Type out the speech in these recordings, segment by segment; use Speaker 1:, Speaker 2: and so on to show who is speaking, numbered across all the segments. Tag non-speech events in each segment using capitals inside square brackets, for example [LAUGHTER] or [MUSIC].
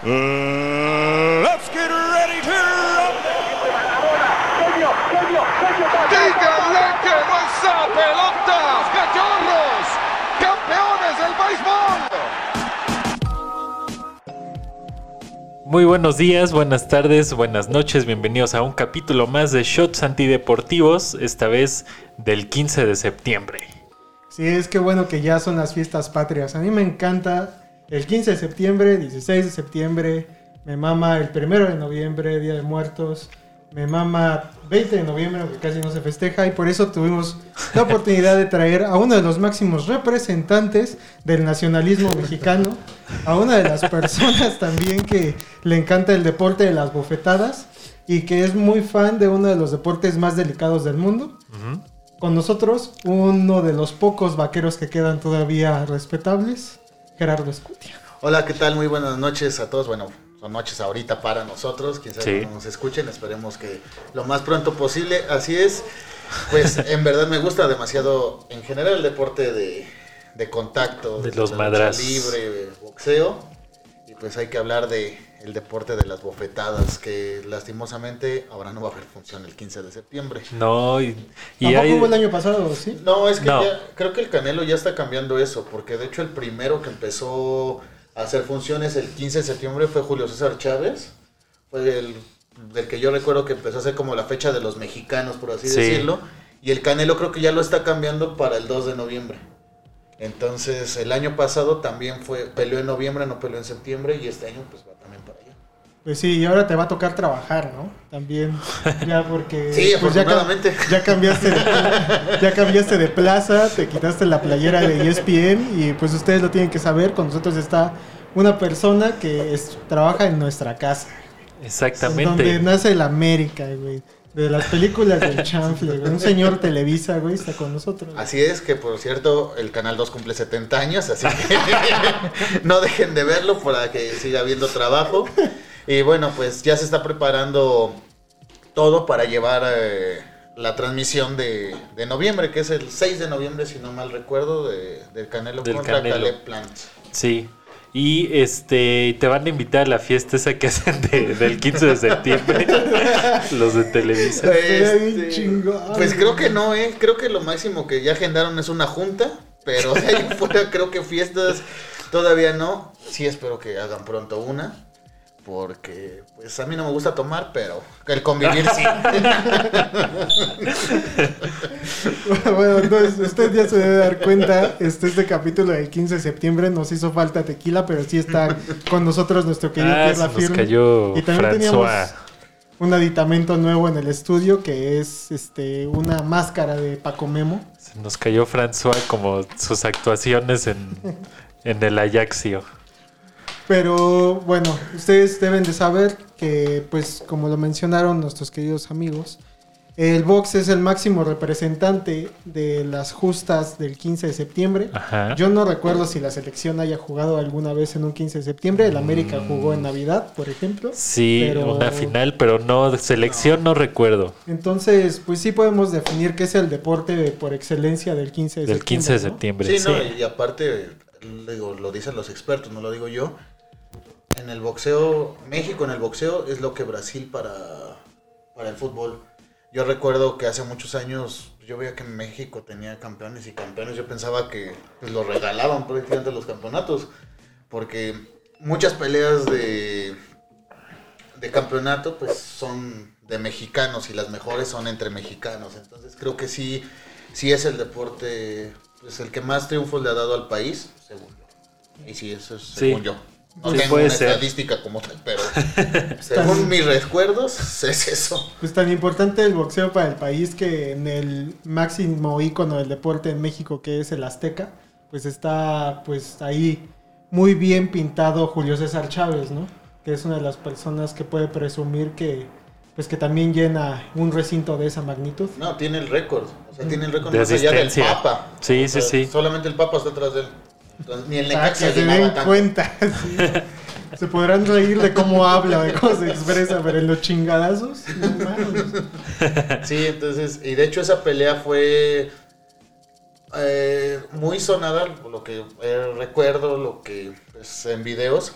Speaker 1: Let's get ready to
Speaker 2: ¡Díganle que no es pelotas, cachorros! ¡Campeones del béisbol!
Speaker 3: Muy buenos días, buenas tardes, buenas noches, bienvenidos a un capítulo más de Shots Antideportivos, esta vez del 15 de septiembre.
Speaker 4: Sí, es que bueno que ya son las fiestas patrias. A mí me encanta el 15 de septiembre, 16 de septiembre, me mama el 1 de noviembre, Día de Muertos, me mama 20 de noviembre, que casi no se festeja, y por eso tuvimos la oportunidad de traer a uno de los máximos representantes del nacionalismo mexicano, a una de las personas también que le encanta el deporte de las bofetadas y que es muy fan de uno de los deportes más delicados del mundo. Con nosotros, uno de los pocos vaqueros que quedan todavía respetables, Gerardo Escutia.
Speaker 5: Hola, ¿qué tal? Muy buenas noches a todos. Bueno, son noches ahorita para nosotros. Quien sabe
Speaker 3: Sí.
Speaker 5: nos escuchen. Esperemos que lo más pronto posible. Así es. Pues [LAUGHS] en verdad me gusta demasiado en general el deporte de, de contacto.
Speaker 3: De
Speaker 5: desde
Speaker 3: los madrazos.
Speaker 5: Libre, boxeo. Y pues hay que hablar de el deporte de las bofetadas que lastimosamente ahora no va a haber función el 15 de septiembre.
Speaker 3: No, y, y
Speaker 4: Tampoco
Speaker 3: hay-
Speaker 4: hubo el año pasado, ¿sí?
Speaker 5: No, es que
Speaker 3: No.
Speaker 5: ya, creo que el Canelo ya está cambiando eso, porque de hecho el primero que empezó a hacer funciones el 15 de septiembre fue Julio César Chávez. Fue el del que yo recuerdo que empezó a ser como la fecha de los mexicanos, por así
Speaker 3: Sí.
Speaker 5: decirlo. Y el Canelo creo que ya lo está cambiando para el 2 de noviembre. Entonces el año pasado también fue, peleó en noviembre, no peleó en septiembre, y este año pues va.
Speaker 4: Pues sí, y ahora te va a tocar trabajar, ¿no? También, ya porque... [LAUGHS]
Speaker 5: Sí,
Speaker 4: pues ya, ya cambiaste de, ya cambiaste de plaza, te quitaste la playera de ESPN y pues ustedes lo tienen que saber, con nosotros está una persona que es- trabaja en nuestra casa. Donde
Speaker 3: exactamente.
Speaker 4: nace el América, güey. De las películas del chanfle, güey. Un señor Televisa, güey, está con nosotros.
Speaker 5: Así es que, por cierto, el Canal 2 cumple 70 años, así que [LAUGHS] no dejen de verlo para que siga habiendo trabajo. Y bueno, pues ya se está preparando todo para llevar eh, la transmisión de, de noviembre, que es el 6 de noviembre, si no mal recuerdo, de, del Canelo
Speaker 3: Del
Speaker 5: contra
Speaker 3: Canelo.
Speaker 5: Caleb Plant.
Speaker 3: Sí. Y este te van a invitar a la fiesta esa que [LAUGHS] hacen de- del 15 de septiembre. [LAUGHS] los de Televisa.
Speaker 5: Este, Pues creo que no, ¿eh? Creo que lo máximo que ya agendaron es una junta, pero de ahí [LAUGHS] fuera creo que fiestas todavía no. Sí espero que hagan pronto una, porque pues a mí no me gusta tomar, pero el convivir sí. [LAUGHS]
Speaker 4: Bueno, entonces usted ya se debe dar cuenta, este, este capítulo del 15 de septiembre nos hizo falta tequila, pero sí está con nosotros nuestro querido
Speaker 3: Ah, nos
Speaker 4: Lafirme.
Speaker 3: cayó
Speaker 4: Y también teníamos
Speaker 3: François.
Speaker 4: un aditamento nuevo en el estudio que es este una máscara de Paco Memo.
Speaker 3: Se nos cayó François como sus actuaciones en, en el Ajaxio.
Speaker 4: Pero bueno, ustedes deben de saber que, pues, como lo mencionaron nuestros queridos amigos, el box es el máximo representante de las justas del 15 de septiembre.
Speaker 3: Ajá.
Speaker 4: Yo no recuerdo si la selección haya jugado alguna vez en un 15 de septiembre. El América jugó en Navidad, por ejemplo.
Speaker 3: Sí,
Speaker 4: pero-
Speaker 3: una final, pero no, selección no recuerdo.
Speaker 4: Entonces, pues sí podemos definir que es el deporte por excelencia del 15 de
Speaker 3: Del
Speaker 4: septiembre.
Speaker 3: 15 de
Speaker 4: ¿no?
Speaker 3: septiembre.
Speaker 5: Sí,
Speaker 3: Sí,
Speaker 5: no, y aparte, digo, lo dicen los expertos, no lo digo yo. En el boxeo, México en el boxeo es lo que Brasil para, para el fútbol. Yo recuerdo que hace muchos años yo veía que México tenía campeones y campeones. Yo pensaba que pues, los regalaban prácticamente los campeonatos. Porque muchas peleas de, de campeonato pues son de mexicanos y las mejores son entre mexicanos. Entonces creo que sí, sí es el deporte pues el que más triunfos le ha dado al país, según yo. Y sí, eso es
Speaker 3: Sí.
Speaker 5: según yo. No
Speaker 3: Sí,
Speaker 5: tengo
Speaker 3: puede
Speaker 5: una
Speaker 3: ser.
Speaker 5: estadística como tal, pero [LAUGHS] según mis recuerdos [LAUGHS] es eso.
Speaker 4: Pues tan importante el boxeo para el país que en el máximo ícono del deporte en México que es el Azteca, pues está pues ahí muy bien pintado Julio César Chávez, ¿no? Que es una de las personas que puede presumir que pues que también llena un recinto de esa magnitud.
Speaker 5: No, tiene el récord. O sea, tiene el récord
Speaker 3: De
Speaker 5: más allá del. Papa.
Speaker 3: Sí,
Speaker 5: O sea,
Speaker 3: sí, sí.
Speaker 5: Solamente el Papa está atrás de él. Entonces, ni el
Speaker 4: Para
Speaker 5: Necaxa
Speaker 4: que se den
Speaker 5: tanto.
Speaker 4: cuenta. [LAUGHS] sí. Se podrán reír de cómo habla, de cómo se expresa, pero en los chingadazos, no.
Speaker 5: Sí, entonces, y de hecho esa pelea fue eh, muy sonada, lo que eh, recuerdo, lo que pues, en videos,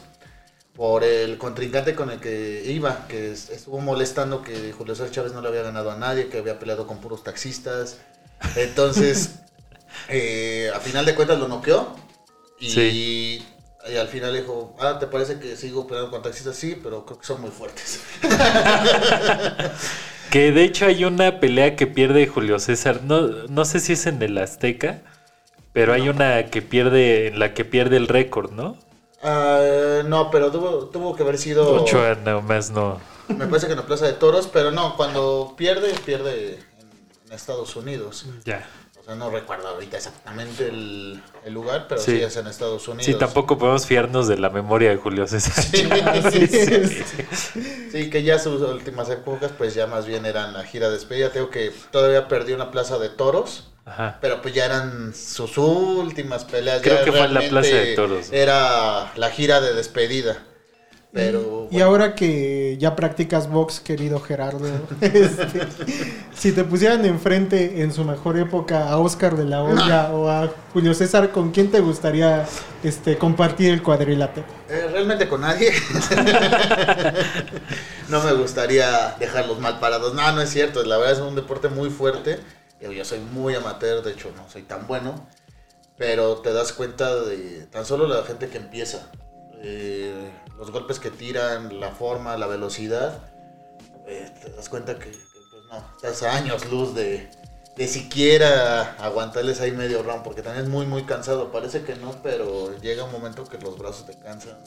Speaker 5: por el contrincante con el que iba, que es- estuvo molestando que Julio César Chávez no le había ganado a nadie, que había peleado con puros taxistas. Entonces, [LAUGHS] eh, a final de cuentas lo noqueó. Y,
Speaker 3: Sí.
Speaker 5: y al final dijo, ah, ¿te parece que sigo peleando con taxistas? Sí, pero creo que son muy fuertes. [LAUGHS]
Speaker 3: Que de hecho hay una pelea que pierde Julio César. No, no sé si es en el Azteca, pero hay una que pierde, en la que pierde el récord, ¿no?
Speaker 5: Ah, no, pero tuvo, tuvo que haber sido...
Speaker 3: Ochoa nomás no.
Speaker 5: Me parece que en la Plaza de Toros, pero no, cuando pierde, pierde en Estados Unidos.
Speaker 3: Ya.
Speaker 5: O sea, no recuerdo ahorita exactamente el, el lugar, pero
Speaker 3: Sí.
Speaker 5: sí. es en Estados Unidos.
Speaker 3: Sí, tampoco podemos fiarnos de la memoria de Julio César.
Speaker 5: Sí, que ya sus últimas épocas, pues ya más bien eran la gira de despedida. Tengo que todavía perdió una Plaza de Toros,
Speaker 3: Ajá.
Speaker 5: pero pues ya eran sus últimas peleas.
Speaker 3: Creo
Speaker 5: ya
Speaker 3: que fue en la Plaza de Toros.
Speaker 5: Era la gira de despedida. Pero
Speaker 4: Y
Speaker 5: bueno,
Speaker 4: ahora que ya practicas box, querido Gerardo, [LAUGHS] este, si te pusieran enfrente en su mejor época a Oscar de la Hoya o a Julio César, ¿con quién te gustaría este, compartir el cuadrilátero?
Speaker 5: eh, realmente con nadie. [LAUGHS] no me gustaría dejarlos mal parados. No, no es cierto. La verdad es un deporte muy fuerte. Yo, yo soy muy amateur, de hecho no soy tan bueno. Pero te das cuenta de tan solo la gente que empieza. Eh, los golpes que tiran, la forma, la velocidad. eh, te das cuenta que, que, pues no, estás a años luz de, de siquiera aguantarles ahí medio round. Porque también es muy, muy cansado. Parece que no, pero llega un momento que los brazos te cansan.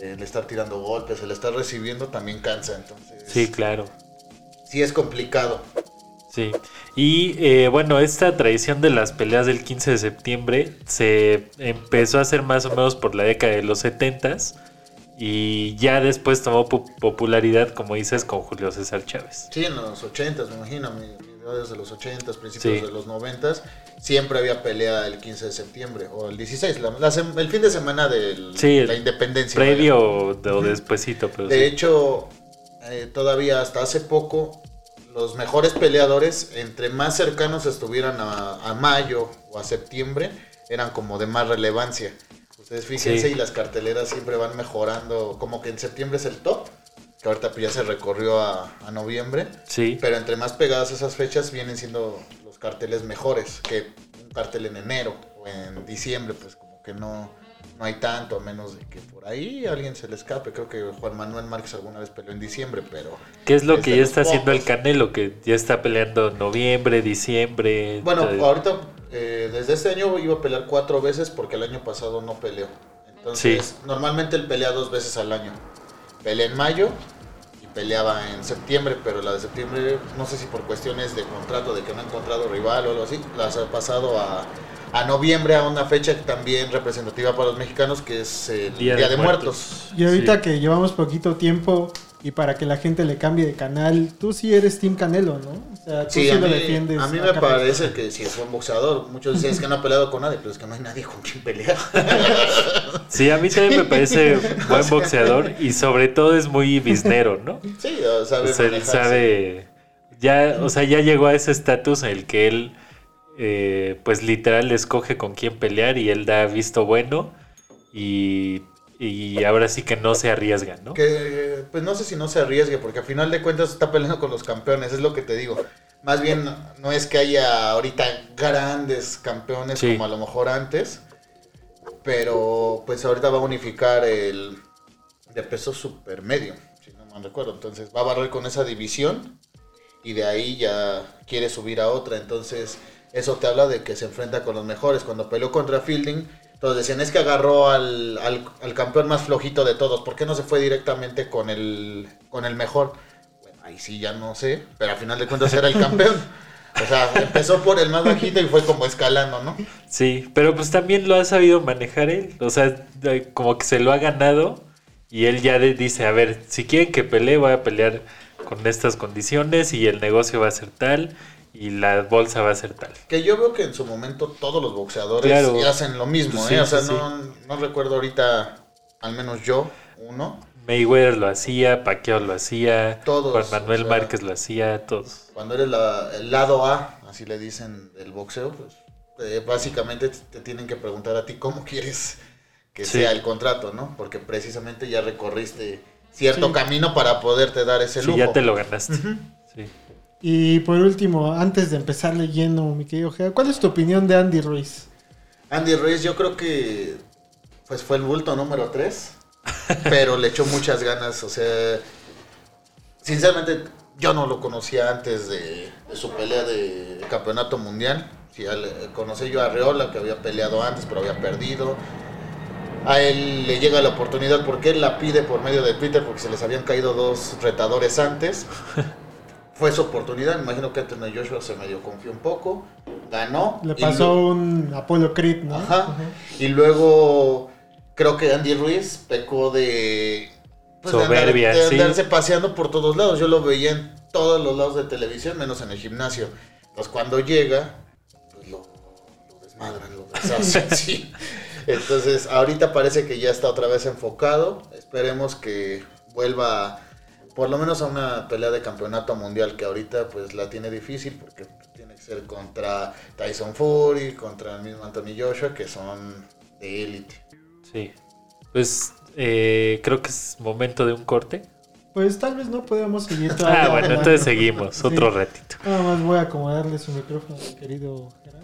Speaker 5: eh, el estar tirando golpes, el estar recibiendo también cansa. Entonces,
Speaker 3: Sí, claro.
Speaker 5: sí es complicado.
Speaker 3: Sí. Y eh, bueno, esta tradición de las peleas del 15 de septiembre se empezó a hacer más o menos por la década de los 70s y ya después tomó pu- popularidad, como dices, con Julio César Chávez.
Speaker 5: Sí, en los 80 me imagino, mi- videos de los 80 principios
Speaker 3: Sí.
Speaker 5: de los 90 siempre había pelea el 15 de septiembre o el 16, la- la sem- el fin de semana de
Speaker 3: Sí,
Speaker 5: la independencia.
Speaker 3: Previo o, o despuesito, pero
Speaker 5: De
Speaker 3: sí.
Speaker 5: hecho, eh, todavía hasta hace poco, los mejores peleadores, entre más cercanos estuvieran a, a mayo o a septiembre, eran como de más relevancia. Ustedes fíjense
Speaker 3: Sí.
Speaker 5: y las carteleras siempre van mejorando, como que en septiembre es el top, que ahorita ya se recorrió a, a noviembre,
Speaker 3: Sí,
Speaker 5: pero entre más pegadas esas fechas vienen siendo los carteles mejores que un cartel en enero o en diciembre, pues como que no, no hay tanto, a menos de que por ahí alguien se le escape. Creo que Juan Manuel Márquez alguna vez peleó en diciembre, pero
Speaker 3: ¿qué es lo que ya está haciendo el. Canelo? Que ya está peleando noviembre, diciembre.
Speaker 5: bueno, ahorita eh, desde este año iba a pelear cuatro veces porque el año pasado no peleó. Entonces,
Speaker 3: Sí.
Speaker 5: normalmente él pelea dos veces al año. Pelea en mayo y peleaba en septiembre, pero la de septiembre, no sé si por cuestiones de contrato, de que no ha encontrado rival o algo así, las ha pasado a, a noviembre, a una fecha también representativa para los mexicanos, que es el Día, de, Muertos.
Speaker 4: Y ahorita
Speaker 3: Sí.
Speaker 4: que llevamos poquito tiempo y para que la gente le cambie de canal, tú sí eres Team Canelo, ¿no? O sea, tú sí,
Speaker 5: Sí, a
Speaker 4: lo
Speaker 5: mí,
Speaker 4: defiendes.
Speaker 5: a mí me parece que si es buen boxeador, muchos dicen es que no ha peleado con nadie, pero es que no hay nadie con quien pelear. [LAUGHS]
Speaker 3: Sí, a mí también me parece buen boxeador y sobre todo es muy biznero, ¿no?
Speaker 5: Sí, o sabe
Speaker 3: O sea, él sabe. Ya, o sea, ya llegó a ese estatus en el que él, eh, pues literal, escoge con quién pelear y él da visto bueno. Y, y ahora sí que no se arriesga, ¿no?
Speaker 5: Que, pues no sé si no se arriesgue, porque al final de cuentas está peleando con los campeones, es lo que te digo. Más bien, no es que haya ahorita grandes campeones
Speaker 3: Sí.
Speaker 5: como a lo mejor antes, pero pues ahorita va a unificar el de peso supermedio, si no mal recuerdo. Entonces va a barrer con esa división y de ahí ya quiere subir a otra. Entonces eso te habla de que se enfrenta con los mejores. Cuando peleó contra Fielding, todos decían es que agarró al, al, campeón más flojito de todos. ¿Por qué no se fue directamente con el, con el mejor? Bueno, ahí sí ya no sé, pero al final de cuentas era el campeón. O sea, empezó por el más bajito y fue como escalando, ¿no?
Speaker 3: Sí, pero pues también lo ha sabido manejar él. O sea, como que se lo ha ganado y él ya dice, a ver, si quieren que pelee, voy a pelear con estas condiciones y el negocio va a ser tal y la bolsa va a ser tal.
Speaker 5: Que yo veo que en su momento todos los boxeadores
Speaker 3: Claro.
Speaker 5: hacen lo mismo,
Speaker 3: Sí,
Speaker 5: ¿eh? O sea,
Speaker 3: sí,
Speaker 5: no, no recuerdo ahorita, al menos yo, uno.
Speaker 3: Mayweather lo hacía, Pacquiao lo hacía,
Speaker 5: Todos,
Speaker 3: Juan Manuel
Speaker 5: o sea-
Speaker 3: Márquez lo hacía, todos.
Speaker 5: Cuando eres la- el lado A, así le dicen del boxeo, pues eh, básicamente te, tienen que preguntar a ti cómo quieres que
Speaker 3: Sí.
Speaker 5: sea el contrato, ¿no? Porque precisamente ya recorriste cierto
Speaker 4: Sí.
Speaker 5: camino para poderte dar ese
Speaker 3: Sí,
Speaker 5: lujo.
Speaker 3: ya te lo ganaste. Sí.
Speaker 4: Y por último, antes de empezar leyendo, mi querido Gea, ¿cuál es tu opinión de Andy Ruiz?
Speaker 5: Andy Ruiz, yo creo que pues fue el bulto número 3, pero le echó muchas ganas, o sea, sinceramente yo no lo conocía antes de, su pelea de campeonato mundial. Conocí yo a Reola que había peleado antes, pero había perdido. A él le llega la oportunidad porque él la pide por medio de Twitter porque se les habían caído dos retadores antes. Fue su oportunidad, me imagino que Anthony Joshua se medio confió un poco, ganó.
Speaker 4: Le pasó
Speaker 5: lo-
Speaker 4: un Apollo Creed, ¿no?
Speaker 5: Ajá.
Speaker 4: Ajá.
Speaker 5: Y luego creo que Andy Ruiz pecó de, pues, de andar-
Speaker 3: Soberbia,
Speaker 5: de
Speaker 3: sí.
Speaker 5: andarse paseando por todos lados. Yo lo veía en todos los lados de televisión, menos en el gimnasio. Entonces cuando llega, pues lo, lo desmadran, lo deshacen, [LAUGHS] sí. Entonces ahorita parece que ya está otra vez enfocado. Esperemos que vuelva por lo menos a una pelea de campeonato mundial que ahorita pues la tiene difícil porque tiene que ser contra Tyson Fury, contra el mismo Anthony Joshua que son de élite.
Speaker 3: Sí. Pues eh, creo que es momento de un corte.
Speaker 4: Pues tal vez no podamos seguir [LAUGHS] todavía.
Speaker 3: Ah, bueno, entonces seguimos.
Speaker 4: Sí.
Speaker 3: Otro ratito.
Speaker 4: Nada más voy a acomodarle su micrófono querido Gerardo.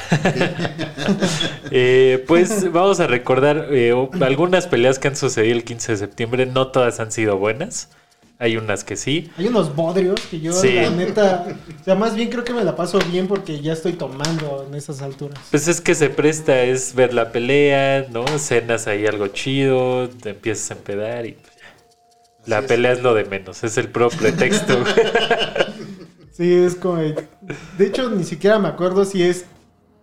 Speaker 4: [LAUGHS]
Speaker 3: Eh, pues vamos a recordar eh, algunas peleas que han sucedido el 15 de septiembre. No todas han sido buenas. Hay unas que sí.
Speaker 4: Hay unos bodrios que yo,
Speaker 3: Sí.
Speaker 4: la neta, o sea, más bien creo que me la paso bien porque ya estoy tomando en esas alturas.
Speaker 3: Pues es que se presta, es ver la pelea, ¿no? Cenas ahí algo chido, te empiezas a empedar y pues, ya. La
Speaker 5: Así
Speaker 3: pelea es lo de menos, es el pro pretexto. [LAUGHS]
Speaker 4: Sí, es como. De hecho, ni siquiera me acuerdo si es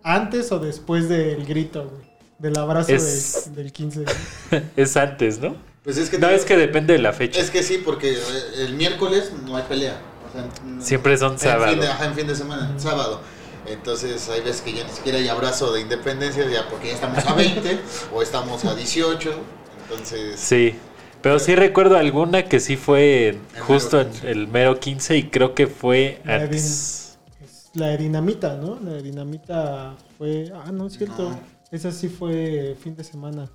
Speaker 4: antes o después del grito, güey. Del abrazo
Speaker 3: Es-
Speaker 4: del, del 15. [LAUGHS]
Speaker 3: es antes, ¿no?
Speaker 5: Pues es que
Speaker 3: No,
Speaker 5: te-
Speaker 3: es que depende de la fecha.
Speaker 5: es que sí, porque eh, el miércoles no hay pelea. O sea,
Speaker 3: Siempre son
Speaker 5: en
Speaker 3: sábado.
Speaker 5: fin de, ajá, en fin de semana, sábado. Entonces hay veces que ya ni siquiera hay abrazo de independencia, ya porque ya estamos a 20 o estamos a 18. Entonces,
Speaker 3: Sí, pero sí recuerdo alguna que sí fue
Speaker 5: El
Speaker 3: justo en
Speaker 5: 15.
Speaker 3: el mero 15 y creo que fue antes.
Speaker 4: La de dinamita, ¿no? La de dinamita fue. Ah, no, es cierto.
Speaker 5: No.
Speaker 4: Esa sí fue fin de semana.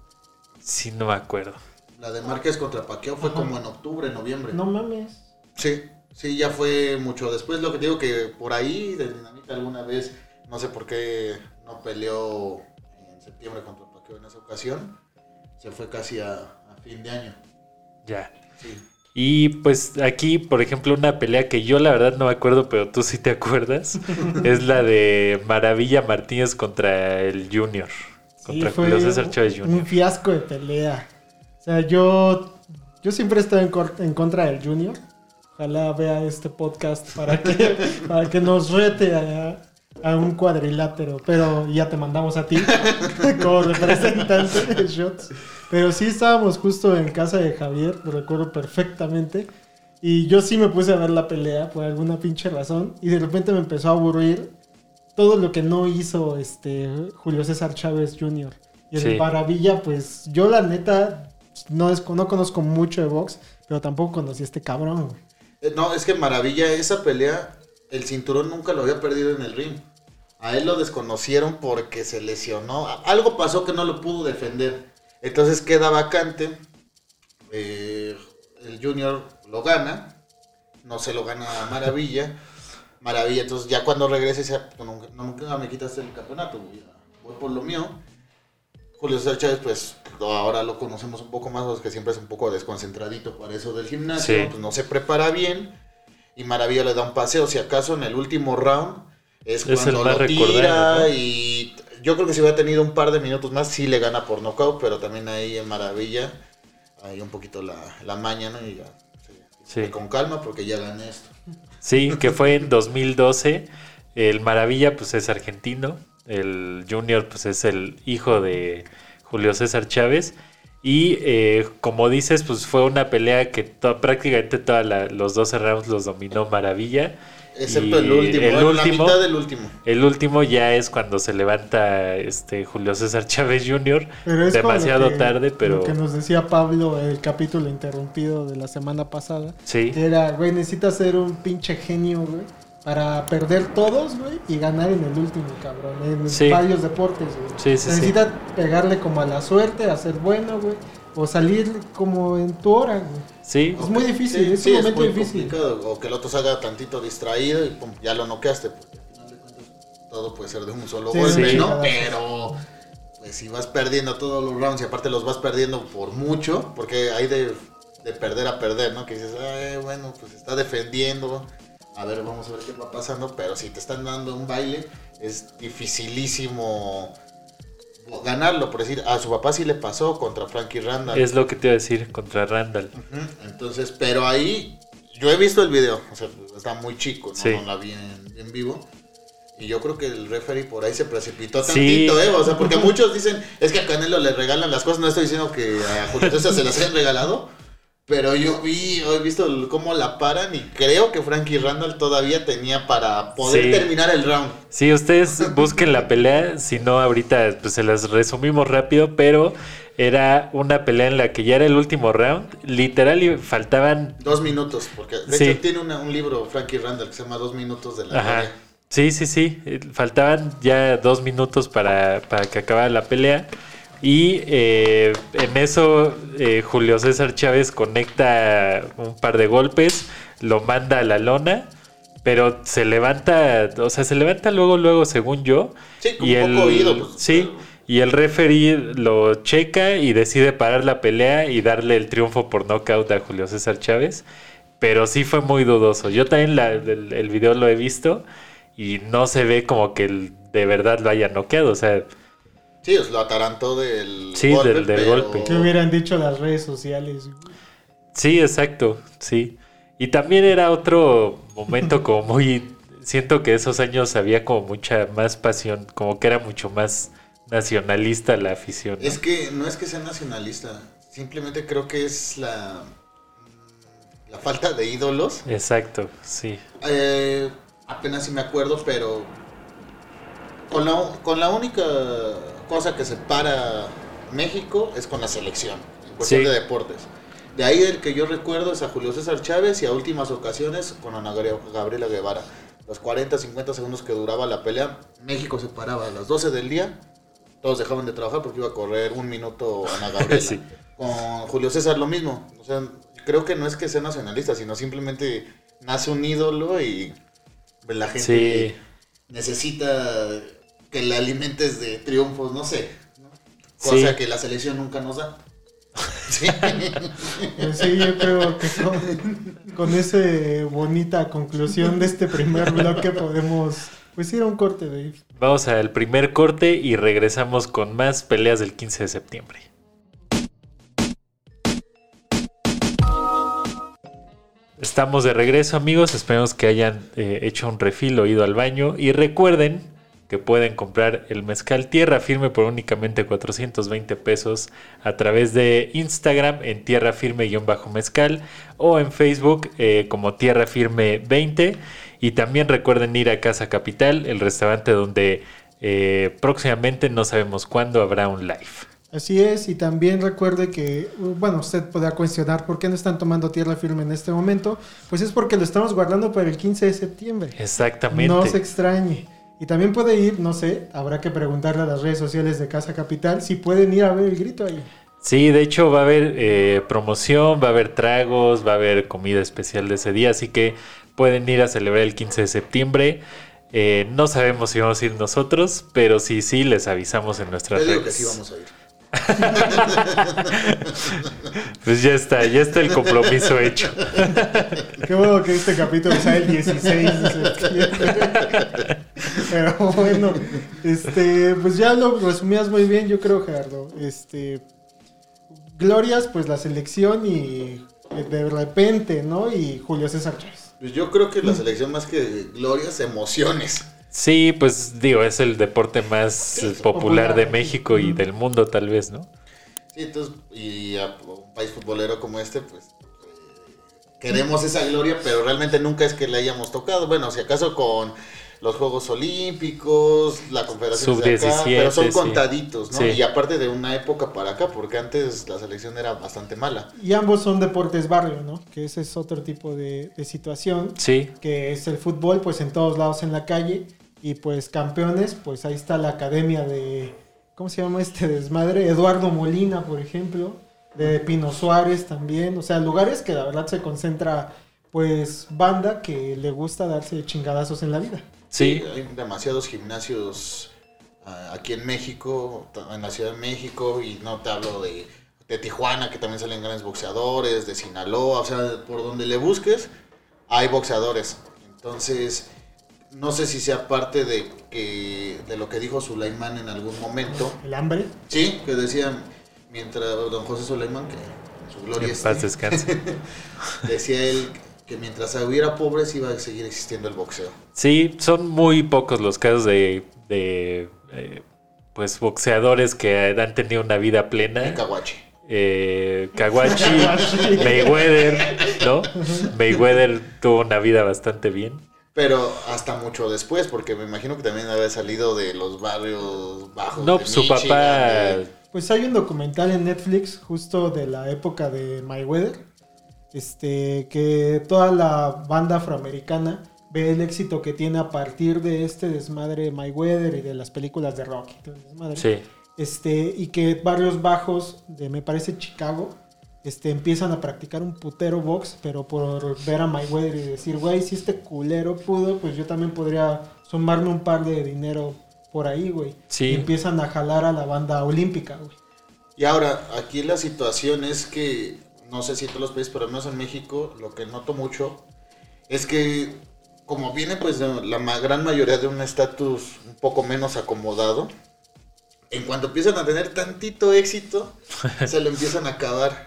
Speaker 3: Sí, no me acuerdo.
Speaker 5: la de Márquez contra Paqueo fue
Speaker 4: Ajá.
Speaker 5: como en octubre, noviembre.
Speaker 4: No mames.
Speaker 5: Sí, sí, ya fue mucho después. Lo que digo que por ahí, de Dinamita alguna vez, no sé por qué no peleó en septiembre contra Paqueo en esa ocasión. Se fue casi a, a fin de año.
Speaker 3: Ya.
Speaker 5: Sí.
Speaker 3: Y pues aquí, por ejemplo, una pelea que yo la verdad no me acuerdo, pero tú sí te acuerdas, [LAUGHS] es la de Maravilla Martínez contra el Junior. Contra
Speaker 4: Sí,
Speaker 3: Julio César Chávez
Speaker 4: un
Speaker 3: Junior.
Speaker 4: fiasco de pelea. O sea, yo, yo siempre estoy en, en contra del Junior. Ojalá vea este podcast para que, [LAUGHS] para que nos rete a, a un cuadrilátero. Pero ya te mandamos a ti [LAUGHS] como representante de Shots. Pero sí estábamos justo en casa de Javier, lo recuerdo perfectamente. Y yo sí me puse a ver la pelea por alguna pinche razón. Y de repente me empezó a aburrir todo lo que no hizo este Julio César Chávez Jr. Y el
Speaker 3: Sí.
Speaker 4: Maravilla, pues yo la neta no, es, no conozco mucho de box, pero tampoco conocí a este cabrón, güey.
Speaker 5: Eh, No, es que Maravilla, esa pelea, el cinturón nunca lo había perdido en el ring. A él lo desconocieron porque se lesionó. Algo pasó que no lo pudo defender. Entonces queda vacante. Eh, el Junior lo gana. No se lo gana a Maravilla. Maravilla, entonces ya cuando regrese, dice, "Tú nunca, nunca me quitaste el campeonato. Voy, por lo mío. Julio César Chávez, pues ahora lo conocemos un poco más, porque siempre es un poco desconcentradito para eso del gimnasio,
Speaker 3: Sí.
Speaker 5: pues no se prepara bien. Y Maravilla le da un paseo, si acaso en el último round es
Speaker 3: Es
Speaker 5: cuando lo tira y yo creo que si hubiera tenido un par de minutos más, sí le gana por nocaut, pero también ahí en Maravilla hay un poquito la, la maña, ¿no? Y ya, sí,
Speaker 3: Sí.
Speaker 5: con calma porque ya gané esto.
Speaker 3: Sí, que fue en 2012. El Maravilla, pues es argentino. El Junior, pues es el hijo de Julio César Chávez. Y eh, como dices, pues fue una pelea que to- prácticamente todos los 12 rounds los dominó Maravilla.
Speaker 5: Excepto
Speaker 3: Y
Speaker 5: el último,
Speaker 3: el último-
Speaker 5: la mitad del último.
Speaker 3: El último ya es cuando se levanta este Julio César Chávez Jr. Demasiado
Speaker 4: que-
Speaker 3: tarde, pero
Speaker 4: Lo que nos decía Pablo el capítulo interrumpido de la semana pasada.
Speaker 3: sí.
Speaker 4: Que era, güey, necesitas ser un pinche genio, güey, para perder todos, güey, y ganar en el último, cabrón. En
Speaker 3: Sí.
Speaker 4: varios deportes, güey.
Speaker 3: Sí, sí,
Speaker 4: pegarle como a la suerte, a ser bueno, güey. O salir como en tu hora, güey.
Speaker 3: Sí,
Speaker 4: Es muy difícil,
Speaker 5: Sí,
Speaker 4: es
Speaker 5: sí,
Speaker 4: un momento
Speaker 5: muy
Speaker 4: difícil.
Speaker 5: complicado. O que el otro salga tantito distraído y pum, ya lo noqueaste. Porque al final de cuentas todo puede ser de un solo
Speaker 4: Sí,
Speaker 5: golpe,
Speaker 3: sí.
Speaker 5: ¿no? Pero pues si vas perdiendo todos los rounds y aparte los vas perdiendo por mucho, porque hay de, de perder a perder, ¿no? Que dices, Ay, bueno, pues está defendiendo. A ver, vamos a ver qué va pasando. Pero si te están dando un baile, es dificilísimo ganarlo. Por decir, a su papá sí le pasó contra Frankie Randall.
Speaker 3: es lo que te iba a decir contra Randall.
Speaker 5: Entonces, pero ahí yo he visto el video, o sea, está muy chico, no,
Speaker 3: Sí.
Speaker 5: no la vi en, en vivo. Y yo creo que el referee por ahí se precipitó
Speaker 3: Sí.
Speaker 5: tantito, ¿eh? O sea, porque muchos dicen, es que a Canelo le regalan las cosas, no estoy diciendo que a Julio César se las hayan regalado, pero yo vi, he visto cómo la paran y creo que Frankie Randall todavía tenía para poder
Speaker 3: Sí.
Speaker 5: terminar el round.
Speaker 3: Sí, ustedes busquen la pelea, si no ahorita pues se las resumimos rápido, pero era una pelea en la que ya era el último round, literal y faltaban
Speaker 5: Dos minutos, porque de
Speaker 3: Sí.
Speaker 5: hecho tiene una- un libro Frankie Randall que se llama Dos minutos de la
Speaker 3: Ajá.
Speaker 5: gloria.
Speaker 3: Sí, sí, sí. Eh, Faltaban ya dos minutos para, para que acabara la pelea. Y eh, en eso eh, Julio César Chávez conecta un par de golpes, lo manda a la lona, pero se levanta, o sea, se levanta luego, luego, según yo.
Speaker 5: Sí,
Speaker 3: y
Speaker 5: un
Speaker 3: el,
Speaker 5: poco oído, pues,
Speaker 3: sí,
Speaker 5: pero-
Speaker 3: y el referee lo checa y decide parar la pelea y darle el triunfo por nocaut a Julio César Chávez. Pero sí fue muy dudoso. Yo también la- el, el video lo he visto y no se ve como que el- de verdad lo haya noqueado. O sea,
Speaker 5: Sí, os lo atarantó del
Speaker 3: Sí, del- del
Speaker 5: pero-
Speaker 3: golpe.
Speaker 4: ¿Qué hubieran dicho las redes sociales?
Speaker 3: sí, exacto, sí. Y también era otro momento [LAUGHS] como muy... Siento que esos años había como mucha más pasión, como que era mucho más nacionalista la afición. ¿no?
Speaker 5: Es que no es que sea nacionalista, simplemente creo que es la, la falta de ídolos.
Speaker 3: Exacto, sí.
Speaker 5: Eh, apenas si me acuerdo, pero con la, con la única cosa que separa México es con la selección, en cuestión
Speaker 3: Sí.
Speaker 5: de deportes. De ahí el que yo recuerdo es a Julio César Chávez y a últimas ocasiones con Ana Gabriela- Guevara. Los 40, 50 segundos que duraba la pelea, México se paraba a las 12 del día, todos dejaban de trabajar porque iba a correr un minuto Ana [LAUGHS] Gabriela.
Speaker 3: Sí.
Speaker 5: Con Julio César lo mismo. O sea, creo que no es que sea nacionalista, sino simplemente nace un ídolo y la gente
Speaker 3: Sí.
Speaker 5: necesita que le alimentes de triunfos, no sé. ¿no? Cosa
Speaker 3: Sí.
Speaker 5: que la selección nunca nos da. [LAUGHS] Sí.
Speaker 4: Pues sí, yo creo que con, con esa bonita conclusión de este primer bloque podemos pues ir a un corte de
Speaker 3: Vamos al primer corte y regresamos con más peleas del 15 de septiembre. Estamos de regreso amigos, esperemos que hayan eh, hecho un refil o ido al baño y recuerden que pueden comprar el mezcal Tierra Firme por únicamente 420 pesos a través de Instagram en Tierra Firme-mezcal o en Facebook eh, como Tierra Firme 20 y también recuerden ir a Casa Capital, el restaurante donde eh, próximamente no sabemos cuándo habrá un live.
Speaker 4: Así es, y también recuerde que, uh, bueno, usted podrá cuestionar por qué no están tomando tierra firme en este momento, pues es porque lo estamos guardando para el 15 de septiembre.
Speaker 3: Exactamente.
Speaker 4: No se extrañe. Y también puede ir, no sé, habrá que preguntarle a las redes sociales de Casa Capital si pueden ir a ver el grito ahí.
Speaker 3: Sí, de hecho va a haber eh, promoción, va a haber tragos, va a haber comida especial de ese día, así que pueden ir a celebrar el 15 de septiembre. Eh, no sabemos si vamos a ir nosotros, pero sí, sí, les avisamos en nuestras
Speaker 5: Yo digo
Speaker 3: redes.
Speaker 5: que sí vamos a ir. [LAUGHS]
Speaker 3: Pues ya está, ya está el compromiso hecho.
Speaker 4: Qué bueno que este capítulo sale el 16 de septiembre. Pero bueno, este, pues ya lo resumías muy bien, yo creo, Gerardo. Este, glorias, pues la selección y eh, de repente, ¿no? Y Julio César Chávez.
Speaker 5: Pues yo creo que la selección más que glorias, emociones.
Speaker 3: Sí, pues digo, es el deporte más popular de. México y del mundo tal vez, ¿no?
Speaker 5: Sí, entonces, y a un país futbolero como este, pues eh, queremos esa gloria, pero realmente nunca es que le hayamos tocado. Bueno, si acaso con los Juegos Olímpicos, la Confederación de acá,
Speaker 3: Sub-17,
Speaker 5: pero son contaditos, ¿no?
Speaker 3: Sí.
Speaker 5: Y aparte de una época para acá, porque antes la selección era bastante mala.
Speaker 4: Y ambos son deportes barrio, ¿no? Que ese es otro tipo de, de situación.
Speaker 3: Sí,
Speaker 4: Que es el fútbol, pues en todos lados en la calle. Y pues campeones, pues ahí está la academia de. ¿Cómo se llama este desmadre? Eduardo Molina, por ejemplo. De Pino Suárez también. O sea, lugares que la verdad se concentra, pues, banda que le gusta darse chingadazos en la vida.
Speaker 3: sí.
Speaker 5: Hay demasiados gimnasios ah, aquí en México, en la Ciudad de México, y no te hablo de, de Tijuana, que también salen grandes boxeadores, de Sinaloa, o sea, por donde le busques, hay boxeadores. Entonces, no sé si sea parte de, que, de lo que dijo Sulaimán en algún momento.
Speaker 4: El hambre.
Speaker 5: Sí, que decía, mientras don José Sulaimán, que en su gloria
Speaker 3: En
Speaker 5: esté,
Speaker 3: paz descanse. [LAUGHS]
Speaker 5: decía él que mientras hubiera pobres iba a seguir existiendo el boxeo.
Speaker 3: Sí, son muy pocos los casos de, de eh, pues boxeadores que han tenido una vida
Speaker 5: En
Speaker 3: plena.
Speaker 5: Caguachi.
Speaker 3: Eh, [LAUGHS] Kawachi, Mayweather, ¿no? Mayweather tuvo una vida bastante bien.
Speaker 5: Pero hasta mucho después, porque me imagino que también había salido de los barrios bajos.
Speaker 3: No,
Speaker 5: de
Speaker 3: pues su
Speaker 5: Michigan,
Speaker 3: papá,
Speaker 5: de-
Speaker 4: Pues hay un documental en Netflix justo de la época de Mayweather, este, que toda la banda afroamericana ve el éxito que tiene a partir de este desmadre Mayweather y de las películas de Rocky. desmadre.
Speaker 3: sí,
Speaker 4: Este, y que barrios bajos de, me parece, Chicago, este, empiezan a practicar un putero box, pero por ver a Mayweather y decir, güey, si este culero pudo, pues yo también podría sumarme un par de dinero por ahí, güey.
Speaker 3: Sí.
Speaker 4: Y empiezan a jalar a la banda olímpica, güey.
Speaker 5: Y ahora, aquí la situación es que, no sé si en todos los países, pero al menos en México, lo que noto mucho es que, como viene pues de la gran mayoría de un estatus un poco menos acomodado, en cuanto empiezan a tener tantito éxito, [LAUGHS] se lo empiezan a acabar.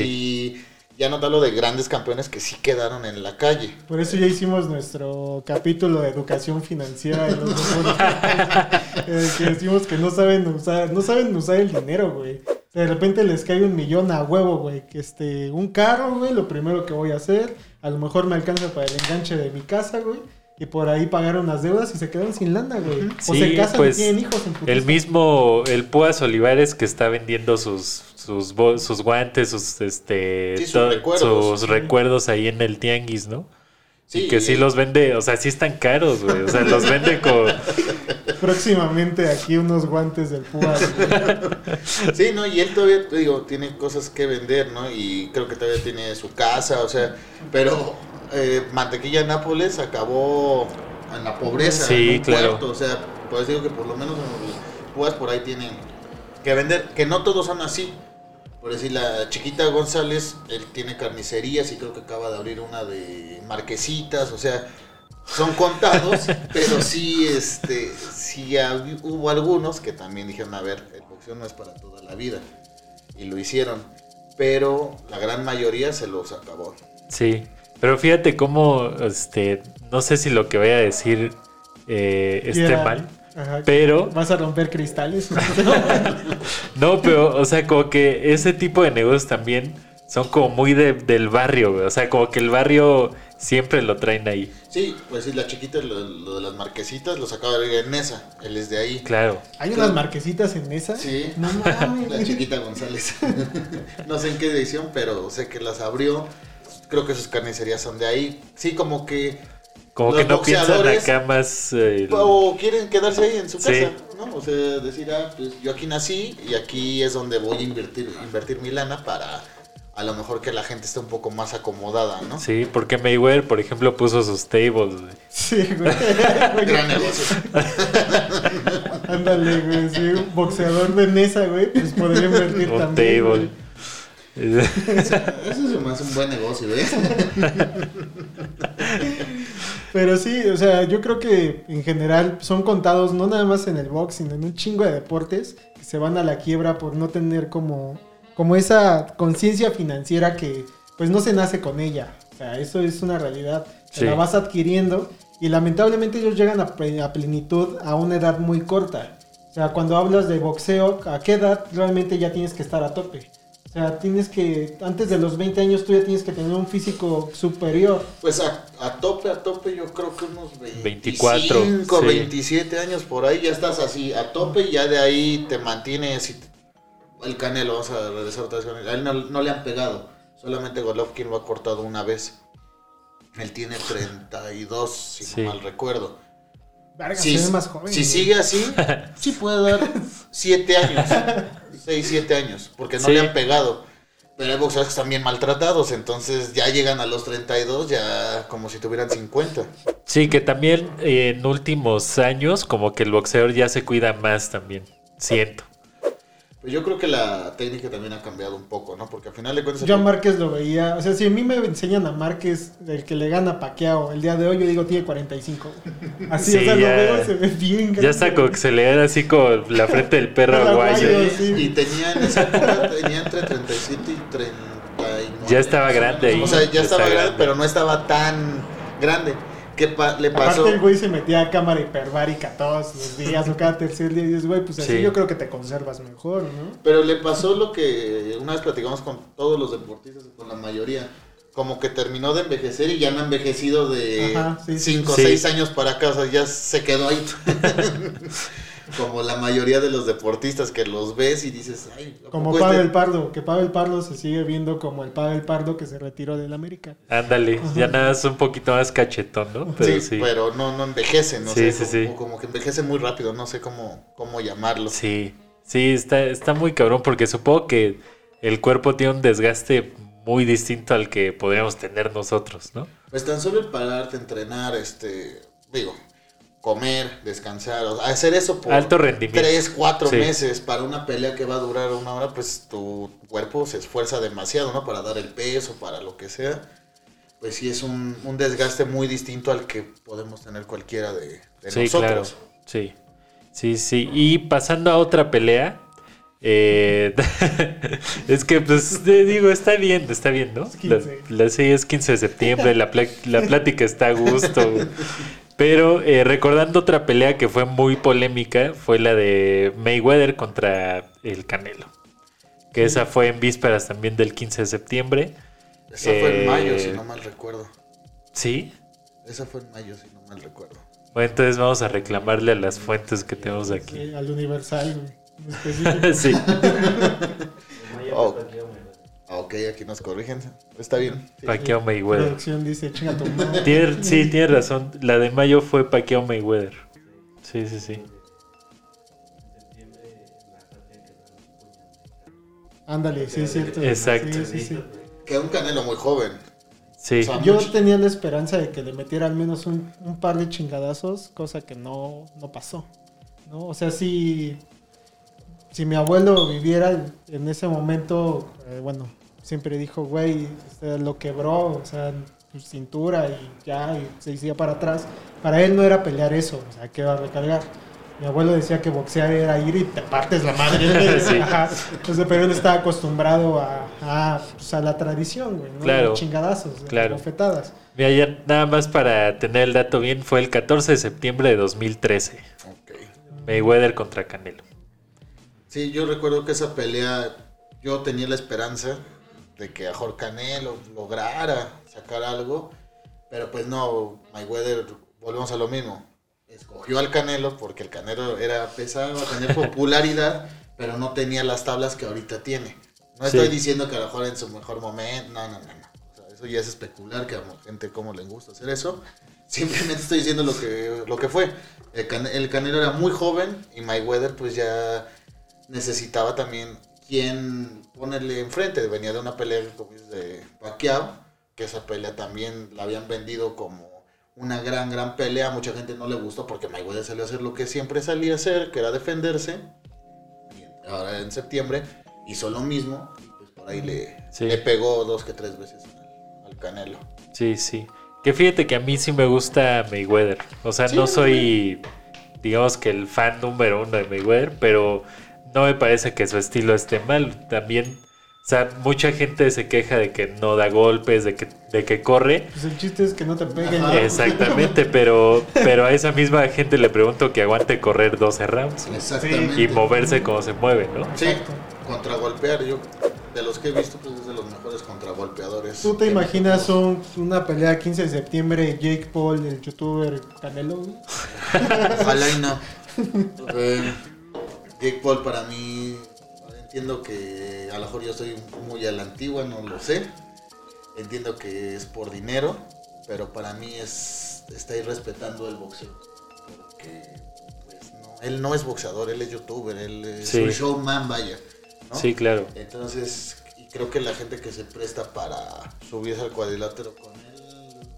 Speaker 3: Sí.
Speaker 5: Y ya no te hablo de grandes campeones que sí quedaron en la calle.
Speaker 4: Por eso ya hicimos nuestro capítulo de educación financiera en los. [LAUGHS] Eh, que decimos que no saben usar, no saben usar el dinero, güey. De repente les cae un millón a huevo, güey. Que este, un carro, güey, lo primero que voy a hacer. A lo mejor me alcanza para el enganche de mi casa, güey. Y por ahí pagaron las deudas y se quedan sin lana, güey. O
Speaker 3: Sí,
Speaker 4: se casan
Speaker 3: pues,
Speaker 4: y tienen hijos en.
Speaker 3: El mismo, el Púas Olivares que está vendiendo sus, sus, sus guantes, sus, este,
Speaker 5: Sí, sus recuerdos.
Speaker 3: sus recuerdos ahí en el tianguis, ¿no?
Speaker 5: Sí,
Speaker 3: y que sí los vende, o sea, sí están caros, güey. O sea, los vende con... [LAUGHS]
Speaker 4: Próximamente aquí unos guantes del Púas, güey. [LAUGHS]
Speaker 5: Sí, no, y él todavía, te digo, tiene cosas que vender, ¿no? Y creo que todavía tiene su casa, o sea, pero eh, Mantequilla Nápoles acabó en la pobreza,
Speaker 3: Sí,
Speaker 5: en un
Speaker 3: claro.
Speaker 5: puerto, o sea, pues digo que por lo menos Púas por ahí tienen que vender, que no todos son así. Por decir, la chiquita González, él tiene carnicerías y creo que acaba de abrir una de marquesitas, o sea, son contados, [LAUGHS] pero sí, este, sí hubo algunos que también dijeron, a ver, el boxeo no es para toda la vida. Y lo hicieron, pero la gran mayoría se los acabó.
Speaker 3: Sí, pero fíjate cómo, este, no sé si lo que voy a decir eh, esté mal,
Speaker 4: Ajá.
Speaker 3: pero
Speaker 4: Vas a romper cristales. [LAUGHS] [LAUGHS]
Speaker 3: no, pero, o sea, como que ese tipo de negocios también son como muy de- del barrio, güey. O sea, como que el barrio siempre lo traen ahí.
Speaker 5: Sí, pues sí, la chiquita, lo, lo de las marquesitas, los acaba de ver en Nesa, él es de ahí.
Speaker 3: Claro.
Speaker 4: ¿Hay unas marquesitas en esa?
Speaker 5: Sí.
Speaker 4: No [LAUGHS] mames.
Speaker 5: La chiquita González. no sé en qué edición, pero sé que las abrió. Creo que sus carnicerías son de ahí. Sí, como que.
Speaker 3: Como
Speaker 5: Los
Speaker 3: que no piensan
Speaker 5: boxeadores-
Speaker 3: acá más. eh,
Speaker 5: O quieren quedarse ahí en su
Speaker 3: Sí.
Speaker 5: casa, ¿no? O sea, decir, ah, pues yo aquí nací y aquí es donde voy a invertir, invertir mi lana para a lo mejor que la gente esté un poco más acomodada, ¿no?
Speaker 3: Sí, porque Mayweather, por ejemplo, puso sus tables. güey.
Speaker 4: Sí, güey. [LAUGHS]
Speaker 5: Gran negocio. [LAUGHS]
Speaker 4: Ándale, güey. Sí, un boxeador de mesa, güey. Pues podría invertir
Speaker 3: Un
Speaker 4: también.
Speaker 3: table.
Speaker 4: güey. [LAUGHS]
Speaker 5: Eso me hace un buen negocio, ¿eh? [LAUGHS]
Speaker 4: Pero sí, o sea, yo creo que en general son contados no nada más en el box, sino en un chingo de deportes que se van a la quiebra por no tener como, como esa conciencia financiera que pues no se nace con ella. O sea, eso es una realidad.
Speaker 3: Sí.
Speaker 4: La vas adquiriendo y lamentablemente ellos llegan a, a plenitud a una edad muy corta. O sea, cuando hablas de boxeo, ¿a qué edad realmente ya tienes que estar a tope? O sea, tienes que, antes de los 20 años tú ya tienes que tener un físico superior.
Speaker 5: Pues a, a tope, a tope, yo creo que unos
Speaker 3: 24,
Speaker 5: 25,
Speaker 3: sí.
Speaker 5: 27 años por ahí, ya estás así, a tope y ya de ahí te mantienes. y te- el Canelo, vamos a regresar otra vez con él. A él no, no le han pegado, solamente Golovkin lo ha cortado una vez. Él tiene 32, si
Speaker 3: Sí.
Speaker 5: no mal recuerdo.
Speaker 4: Verga,
Speaker 5: Si,
Speaker 4: se ve más joven.
Speaker 5: si sigue así, [LAUGHS] sí puede dar 7 años, [LAUGHS] 6, 7 años, porque no
Speaker 3: Sí.
Speaker 5: le han pegado. Pero hay boxeadores que están bien maltratados, entonces ya llegan a los 32, ya como si tuvieran 50.
Speaker 3: Sí, que también eh, en últimos años como que el boxeador ya se cuida más también, siento.
Speaker 5: Pues yo creo que la técnica también ha cambiado un poco, ¿no? Porque al final de cuentas...
Speaker 4: Yo a Márquez lo veía, o sea, si a mí me enseñan a Márquez, el que le gana a Paquiao el día de hoy, yo digo tiene 45. [LAUGHS] Así,
Speaker 3: Sí,
Speaker 4: o sea,
Speaker 3: ya.
Speaker 4: lo veo, se ve bien grande.
Speaker 3: Ya está como que se le da así como la frente del perro. [LAUGHS]
Speaker 5: Sí,
Speaker 4: sí.
Speaker 5: Y tenía en esa época, tenía entre 37 y 39.
Speaker 3: Ya estaba grande ahí.
Speaker 5: O sea, ya
Speaker 3: Ya
Speaker 5: estaba grande. pero no estaba tan grande. ¿Qué pa- le pasó?
Speaker 4: Aparte el güey se metía a cámara hiperbárica todos los días o cada tercer día y dices, güey, pues así
Speaker 3: Sí.
Speaker 4: yo creo que te conservas mejor, ¿no?
Speaker 5: Pero le pasó lo que una vez platicamos con todos los deportistas, con la mayoría. Como que terminó de envejecer y ya no ha envejecido de
Speaker 4: Ajá, sí, sí.
Speaker 5: 5 o
Speaker 3: Sí.
Speaker 5: 6 años para acá, o sea, ya se quedó ahí. [LAUGHS] Como la mayoría de los deportistas que los ves y dices, ay, ¿a
Speaker 4: Como
Speaker 5: este-
Speaker 4: Pavel Pardo, que Pavel Pardo se sigue viendo como el Pavel Pardo que se retiró del América.
Speaker 3: Ándale, ya nada es un poquito más cachetón, ¿no? Pero
Speaker 5: sí,
Speaker 3: sí.
Speaker 5: pero no, no envejecen, no
Speaker 3: Sí,
Speaker 5: sé,
Speaker 3: sí,
Speaker 5: como,
Speaker 3: sí.
Speaker 5: como que envejece muy rápido, no sé cómo, cómo llamarlo.
Speaker 3: Sí, sí, está, está muy cabrón porque supongo que el cuerpo tiene un desgaste muy distinto al que podríamos tener nosotros, ¿no?
Speaker 5: Pues tan solo el pararte, entrenar, este, digo, comer, descansar, o sea, hacer eso por
Speaker 3: Alto rendimiento.
Speaker 5: tres, cuatro
Speaker 3: Sí.
Speaker 5: meses para una pelea que va a durar una hora, pues tu cuerpo se esfuerza demasiado, ¿no? Para dar el peso, para lo que sea. Pues sí es un, un desgaste muy distinto al que podemos tener cualquiera de, de
Speaker 3: Sí,
Speaker 5: nosotros.
Speaker 3: claro. Sí, sí, sí. Y pasando a otra pelea, eh, [LAUGHS] es que, pues, te digo, está bien, está bien, ¿no?
Speaker 4: Es 15.
Speaker 3: La, la- sí, es 15 de septiembre, la, pla- la plática está a gusto. [LAUGHS] Pero eh, recordando otra pelea que fue muy polémica, fue la de Mayweather contra el Canelo. Que esa fue en vísperas también del 15 de septiembre.
Speaker 5: Esa fue en
Speaker 3: Eh,
Speaker 5: mayo, si no mal recuerdo.
Speaker 3: ¿Sí?
Speaker 5: Esa fue en mayo, si no mal recuerdo.
Speaker 3: Bueno, entonces vamos a reclamarle a las fuentes que tenemos aquí.
Speaker 4: Sí, al Universal, güey. en específico. [LAUGHS]
Speaker 3: sí. [LAUGHS]
Speaker 5: Oh. Ah, ok, aquí nos corrigen. Está bien. Sí.
Speaker 3: Pacquiao Mayweather.
Speaker 4: producción dice, chinga tu madre".
Speaker 3: Tiene- sí, tienes razón. La de mayo fue Pacquiao Mayweather. Sí, sí, sí.
Speaker 4: Ándale, sí, es cierto.
Speaker 3: Exacto.
Speaker 4: Sí, sí, sí.
Speaker 5: Que un Canelo muy joven.
Speaker 3: Sí,
Speaker 5: O sea,
Speaker 4: Yo
Speaker 5: mucho-
Speaker 4: tenía la esperanza de que le metiera al menos un, un par de chingadazos, cosa que no, no pasó. ¿no? O sea, si, si mi abuelo viviera en, en ese momento, eh, bueno, siempre dijo, güey, o sea, lo quebró, o sea, su cintura y ya, y se hacía para atrás. Para él no era pelear eso, o sea, que va a recargar. Mi abuelo decía que boxear era ir y te partes la madre. güey. [LAUGHS]
Speaker 3: Sí. [LAUGHS]
Speaker 4: Ajá. Entonces, pero él estaba acostumbrado a, a, pues, a la tradición, güey, ¿no?
Speaker 3: Claro.
Speaker 4: Los chingadazos,
Speaker 3: Claro.
Speaker 4: bofetadas.
Speaker 3: Mira, ya nada más para tener el dato bien, fue el 14 de septiembre de 2013.
Speaker 5: Ok.
Speaker 3: Mayweather contra Canelo.
Speaker 5: Sí, yo recuerdo que esa pelea, yo tenía la esperanza de que a Canelo lograra sacar algo, pero pues no, Mayweather, volvemos a lo mismo, escogió al Canelo porque el Canelo era pesado, tener [LAUGHS] popularidad, pero no tenía las tablas que ahorita tiene. No
Speaker 3: Sí.
Speaker 5: estoy diciendo que a lo mejor en su mejor momento, no, no, no, no. O sea, eso ya es especular, que a gente como le gusta hacer eso. Simplemente estoy diciendo lo que, lo que fue. El, Can- el Canelo era muy joven y Mayweather pues ya necesitaba también quien ponerle enfrente. Venía de una pelea de Pacquiao, que esa pelea también la habían vendido como una gran, gran pelea. Mucha gente no le gustó porque Mayweather salió a hacer lo que siempre salía a hacer, que era defenderse. Y ahora en septiembre hizo lo mismo y pues por ahí le,
Speaker 3: Sí.
Speaker 5: le pegó dos que tres veces al, al Canelo.
Speaker 3: Sí, sí. Que fíjate que a mí sí me gusta Mayweather. O sea,
Speaker 5: Sí,
Speaker 3: no soy, digamos que el fan número uno de Mayweather, pero no me parece que su estilo esté mal. También, o sea, mucha gente se queja de que no da golpes, de que, de que corre.
Speaker 4: Pues el chiste es que no te peguen. ¿no?
Speaker 3: Exactamente, pero, pero a esa misma gente le pregunto que aguante correr 12 rounds
Speaker 5: Exactamente.
Speaker 3: y moverse como se mueve, ¿no?
Speaker 5: Sí, contragolpear. Yo de los que he visto, pues es de los mejores contragolpeadores.
Speaker 4: ¿Tú te imaginas un- una pelea 15 de septiembre Jake Paul, el youtuber Canelo?
Speaker 5: y no. Eh, Jake Paul para mí, entiendo que a lo mejor yo soy muy a la antigua, no lo sé. Entiendo que es por dinero, pero para mí es está irrespetando el boxeo. Porque pues, no, él no es boxeador, él es youtuber, él es
Speaker 3: Sí.
Speaker 5: un showman, vaya. ¿no?
Speaker 3: Sí, claro.
Speaker 5: Entonces, y creo que la gente que se presta para subirse al cuadrilátero con él,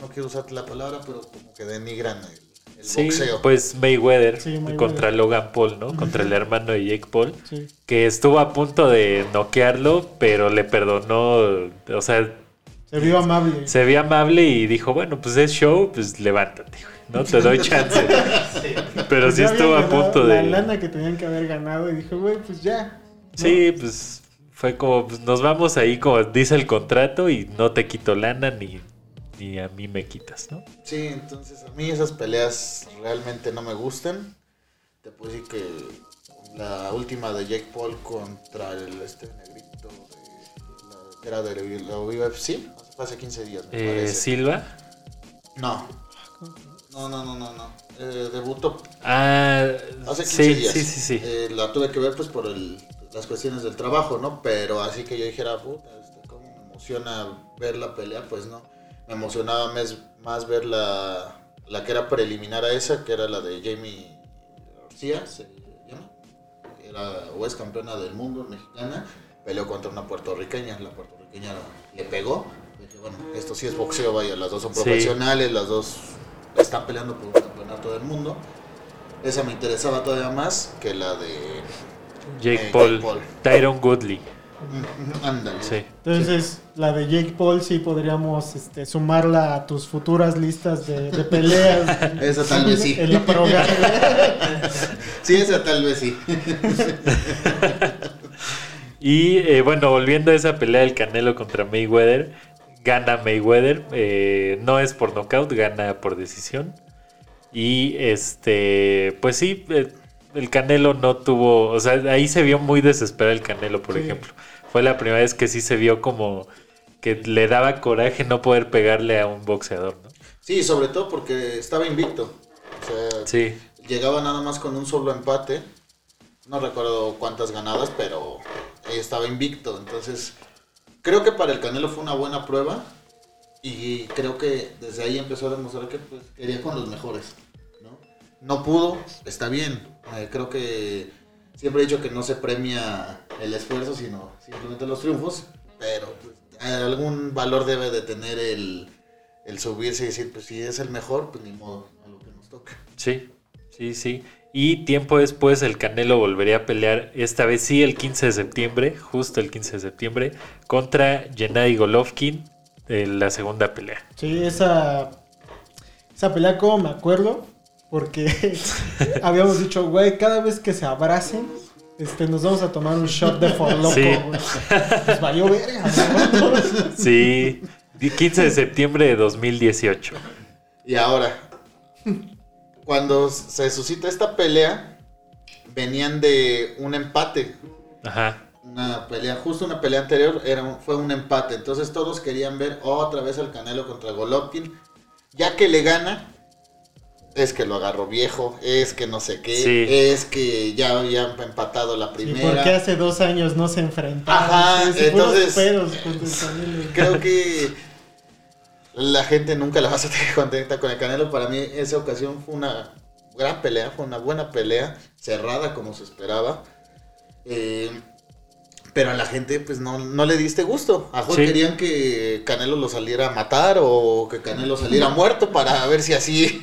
Speaker 5: no quiero usar la palabra, pero como que denigran el, el
Speaker 3: Sí,
Speaker 5: boxeo.
Speaker 3: pues Mayweather,
Speaker 4: Sí, Mayweather.
Speaker 3: contra Logan Paul, ¿no? Contra el hermano de Jake Paul.
Speaker 4: Sí.
Speaker 3: Que estuvo a punto de noquearlo, pero le perdonó. O sea,
Speaker 4: Se vio amable.
Speaker 3: se vio amable y dijo, bueno, pues es show, pues levántate, güey, no te doy [LAUGHS] chance. Pero
Speaker 4: Pues
Speaker 3: sí estuvo a punto de...
Speaker 4: La lana que tenían que haber ganado y dije, güey, pues ya. ¿no?
Speaker 3: Sí, pues fue como, pues, nos vamos ahí como dice el contrato y no te quito lana ni, ni a mí me quitas, ¿no?
Speaker 5: Sí, entonces a mí esas peleas realmente no me gustan. Te puedo decir que la última de Jake Paul contra el este negrito de la, que era de la UFC, hace 15 días, me
Speaker 3: Eh,
Speaker 5: parece.
Speaker 3: Silva.
Speaker 5: No. No, no, no, no, no. Eh, debutó
Speaker 3: Ah,
Speaker 5: hace 15
Speaker 3: sí,
Speaker 5: días.
Speaker 3: sí, sí, sí.
Speaker 5: Eh, la tuve que ver pues por el- las cuestiones del trabajo, ¿no? Pero así que yo dijera, puta, este, ¿cómo me emociona ver la pelea? Pues no. Me emocionaba más, más ver la, la que era preliminar a esa, que era la de Jamie García, se llama. Era o es campeona del mundo mexicana. Peleó contra una puertorriqueña. La puertorriqueña le pegó. Dije, bueno, esto sí es boxeo, vaya. Las dos son
Speaker 3: Sí.
Speaker 5: profesionales, las dos están peleando por un campeonato del mundo. Esa me interesaba todavía más que la de.
Speaker 3: Jake
Speaker 5: eh,
Speaker 3: Paul,
Speaker 5: Jake Paul.
Speaker 3: Tyron Goodley.
Speaker 5: Ándale.
Speaker 3: Sí.
Speaker 4: Entonces, la de Jake Paul sí podríamos este, sumarla a tus futuras listas de, de peleas. [LAUGHS]
Speaker 5: Esa tal vez sí.
Speaker 4: En la.
Speaker 5: Sí, esa tal vez sí. [LAUGHS]
Speaker 3: Y eh, bueno, volviendo a esa pelea del Canelo contra Mayweather, gana Mayweather, eh, no es por nocaut, gana por decisión. Y este, pues sí, eh, el Canelo no tuvo, o sea, ahí se vio muy desesperado el Canelo, por
Speaker 4: Sí.
Speaker 3: ejemplo. Fue la primera vez que sí se vio como que le daba coraje no poder pegarle a un boxeador, ¿no?
Speaker 5: Sí, sobre todo porque estaba invicto. O sea,
Speaker 3: Sí,
Speaker 5: llegaba nada más con un solo empate. No recuerdo cuántas ganadas, pero estaba invicto. Entonces, creo que para el Canelo fue una buena prueba. Y creo que desde ahí empezó a demostrar que pues, quería con los mejores. ¿no? No pudo, está bien. Eh, creo que siempre he dicho que no se premia el esfuerzo, sino simplemente los triunfos. Pero pues, algún valor debe de tener el, el subirse y decir, pues si es el mejor, pues ni modo, a lo que nos toca.
Speaker 3: Sí, sí, sí. Y tiempo después el Canelo volvería a pelear, esta vez sí el 15 de septiembre, justo el 15 de septiembre, contra Gennady Golovkin en la segunda pelea.
Speaker 4: Sí, esa, esa pelea como me acuerdo, porque [LAUGHS] habíamos dicho, güey, cada vez que se abracen, este, nos vamos a tomar un shot de Forloco,
Speaker 3: Sí.
Speaker 4: güey. Pues valió verga, ¿no? [LAUGHS]
Speaker 3: Sí, 15 de septiembre de 2018.
Speaker 5: Y ahora, cuando se suscita esta pelea, venían de un empate.
Speaker 3: Ajá.
Speaker 5: Una pelea, justo una pelea anterior era un- fue un empate. Entonces todos querían ver otra vez al Canelo contra Golovkin. Ya que le gana, es que lo agarró viejo, es que no sé qué,
Speaker 3: Sí.
Speaker 5: es que ya habían empatado la
Speaker 4: ¿Y
Speaker 5: primera.
Speaker 4: por qué hace dos años no se enfrentaron?
Speaker 5: Ajá,
Speaker 4: Sí, sí,
Speaker 5: entonces-
Speaker 4: pedos con el Canelo.
Speaker 5: Creo que [LAUGHS] la gente nunca la va a estar [LAUGHS] contenta con el Canelo. Para mí esa ocasión fue una gran pelea, fue una buena pelea, cerrada como se esperaba. Eh, pero a la gente pues no, no le diste gusto. A
Speaker 3: Sí.
Speaker 5: querían que Canelo lo saliera a matar o que Canelo saliera muerto para ver si así...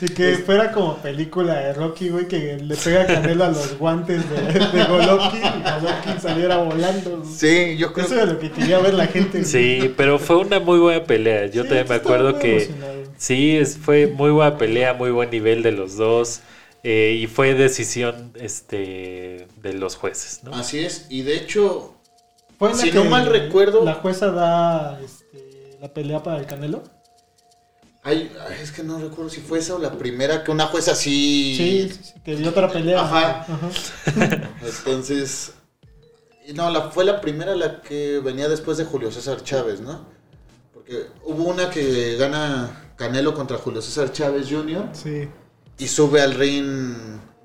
Speaker 4: Sí, que fuera como película de Rocky, güey, que le pega Canelo a los guantes de, de Golovkin y Golovkin saliera volando. güey.
Speaker 5: sí, yo creo
Speaker 4: Eso es lo que quería ver la gente. güey.
Speaker 3: Sí, pero fue una muy buena pelea. Yo
Speaker 4: Sí,
Speaker 3: también me acuerdo que
Speaker 4: emocionado.
Speaker 3: sí, es, fue muy buena pelea, muy buen nivel de los dos. Eh, y fue decisión este, de los jueces, ¿no?
Speaker 5: Así es, y de hecho
Speaker 4: Fue
Speaker 5: Si no mal recuerdo-
Speaker 4: La jueza da este, la pelea para el Canelo.
Speaker 5: Ay, ay, es que no recuerdo si fue esa o la primera que una jueza así.
Speaker 4: Sí, sí, sí, que dio otra pelea.
Speaker 5: Ajá.
Speaker 4: Ajá. [LAUGHS]
Speaker 5: Entonces, No, la, fue la primera la que venía después de Julio César Chávez, ¿no? Porque hubo una que gana Canelo contra Julio César Chávez Jr.
Speaker 4: Sí.
Speaker 5: Y sube al ring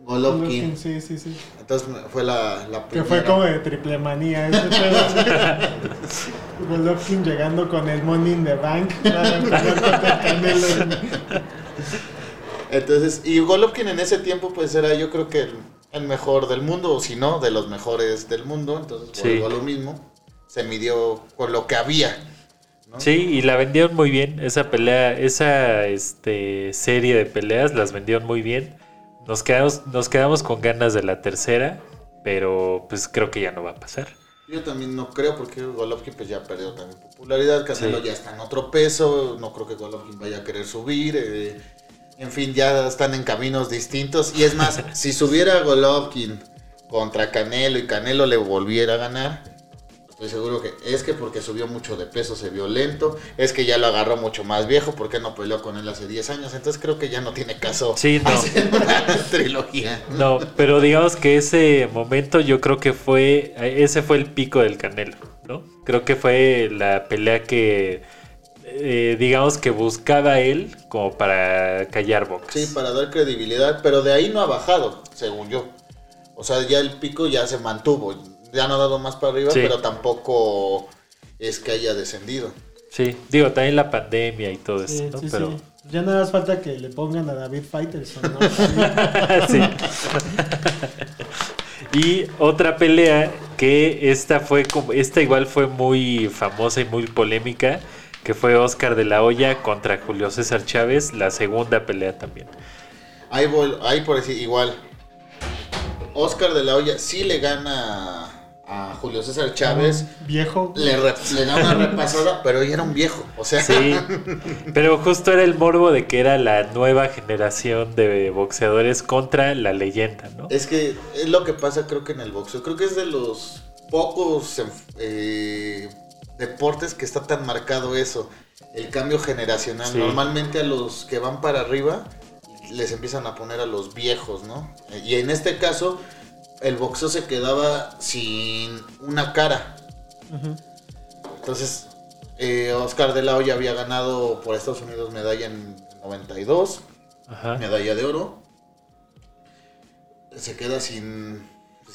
Speaker 5: Golovkin.
Speaker 4: Sí, sí, sí.
Speaker 5: Entonces fue la, la
Speaker 4: Que
Speaker 5: primera.
Speaker 4: fue como de triple manía ese pedo. [LAUGHS] Golovkin llegando con el Money in the Bank [LAUGHS] para pelear contra el Canelo.
Speaker 5: Entonces, y Golovkin en ese tiempo pues era yo creo que el, el mejor del mundo, o si no, de los mejores del mundo. Entonces,
Speaker 3: Sí.
Speaker 5: lo mismo. Se midió con lo que había. ¿No?
Speaker 3: Sí, y la vendieron muy bien. Esa pelea, esa este, serie de peleas las vendieron muy bien. Nos quedamos, nos quedamos con ganas de la tercera, pero pues creo que ya no va a pasar.
Speaker 5: Yo también no creo porque Golovkin pues ya perdió también popularidad, Canelo
Speaker 3: Sí.
Speaker 5: ya está en otro peso, no creo que Golovkin vaya a querer subir, eh, en fin, ya están en caminos distintos y es más, [LAUGHS] si subiera Golovkin contra Canelo y Canelo le volviera a ganar, estoy seguro que es que porque subió mucho de peso se vio lento, es que ya lo agarró mucho más viejo porque no peleó con él hace 10 años, entonces creo que ya no tiene caso
Speaker 3: Sí, no. [LAUGHS]
Speaker 5: hacer una [LAUGHS] trilogía.
Speaker 3: No, pero digamos que ese momento yo creo que fue, ese fue el pico del Canelo, ¿no? Creo que fue la pelea que, eh, digamos que buscaba él como para callar bocas.
Speaker 5: Sí, para dar credibilidad, pero de ahí no ha bajado, según yo. O sea, ya el pico ya se mantuvo, ya no ha dado más para arriba,
Speaker 3: Sí.
Speaker 5: pero tampoco es que haya descendido.
Speaker 3: Sí, digo, también la pandemia y todo
Speaker 4: Sí,
Speaker 3: eso, ¿no?
Speaker 4: sí,
Speaker 3: pero
Speaker 4: sí. Ya nada más falta que le pongan a David Faitelson, ¿no? [LAUGHS]
Speaker 3: Sí. y otra pelea que esta fue como esta igual fue muy famosa y muy polémica, que fue Oscar de la Hoya contra Julio César Chávez, la segunda pelea también.
Speaker 5: Ahí, ahí por decir, igual. Oscar de la Hoya sí le gana a Julio César Chávez.
Speaker 4: Viejo.
Speaker 5: Le, re- le da una repasada, [LAUGHS] pero ya era un viejo. O sea,
Speaker 3: Sí, pero justo era el morbo de que era la nueva generación de boxeadores contra la leyenda, ¿no?
Speaker 5: Es que es lo que pasa creo que en el boxeo. Creo que es de los pocos eh, deportes que está tan marcado eso. El cambio generacional.
Speaker 3: Sí.
Speaker 5: Normalmente a los que van para arriba les empiezan a poner a los viejos, ¿no? Y en este caso el boxeo se quedaba sin una cara. Entonces eh, Oscar de la Hoya había ganado por Estados Unidos medalla en 92
Speaker 3: Ajá.
Speaker 5: medalla de oro. Se queda sin,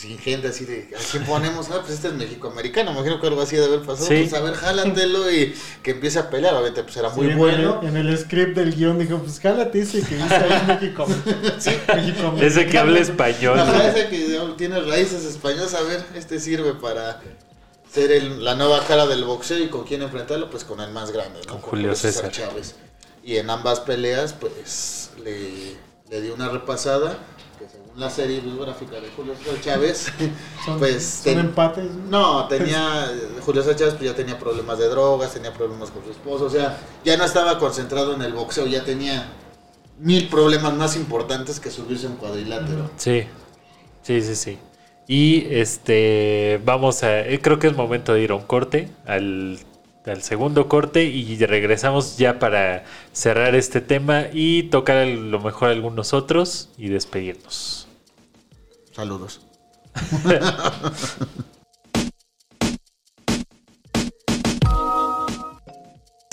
Speaker 5: sin gente así de, ¿a quién ponemos? Ah, pues este es México-americano, me imagino que algo así de haber pasado.
Speaker 3: Sí.
Speaker 5: Pues a ver, jálatelo y que empiece a pelear. Obviamente, pues era
Speaker 4: Sí,
Speaker 5: muy
Speaker 4: en
Speaker 5: bueno.
Speaker 4: El, en el script del guion dijo, pues jálate ese que dice ahí México. [LAUGHS] Sí, México.
Speaker 3: Ese que habla español.
Speaker 5: Ajá, ese que tiene raíces españolas, a ver, este sirve para ser el- la nueva cara del boxeo y con quién enfrentarlo, pues con el más grande, ¿no?
Speaker 3: Con Julio César.
Speaker 5: Chávez. Y en ambas peleas, pues le, le dio una repasada, la serie biográfica de Julio César Chávez, [LAUGHS]
Speaker 4: Son,
Speaker 5: pues
Speaker 4: son
Speaker 5: ten-
Speaker 4: empates.
Speaker 5: no, tenía, Julio César Chávez pues ya tenía problemas de drogas, tenía problemas con su esposo, o sea, ya no estaba concentrado en el boxeo, ya tenía mil problemas más importantes que subirse un cuadrilátero.
Speaker 3: Sí, sí, sí, sí. Y este, vamos a, eh, creo que es momento de ir a un corte, al, al segundo corte y regresamos ya para cerrar este tema y tocar a lo mejor algunos otros y despedirnos.
Speaker 5: Saludos. [LAUGHS]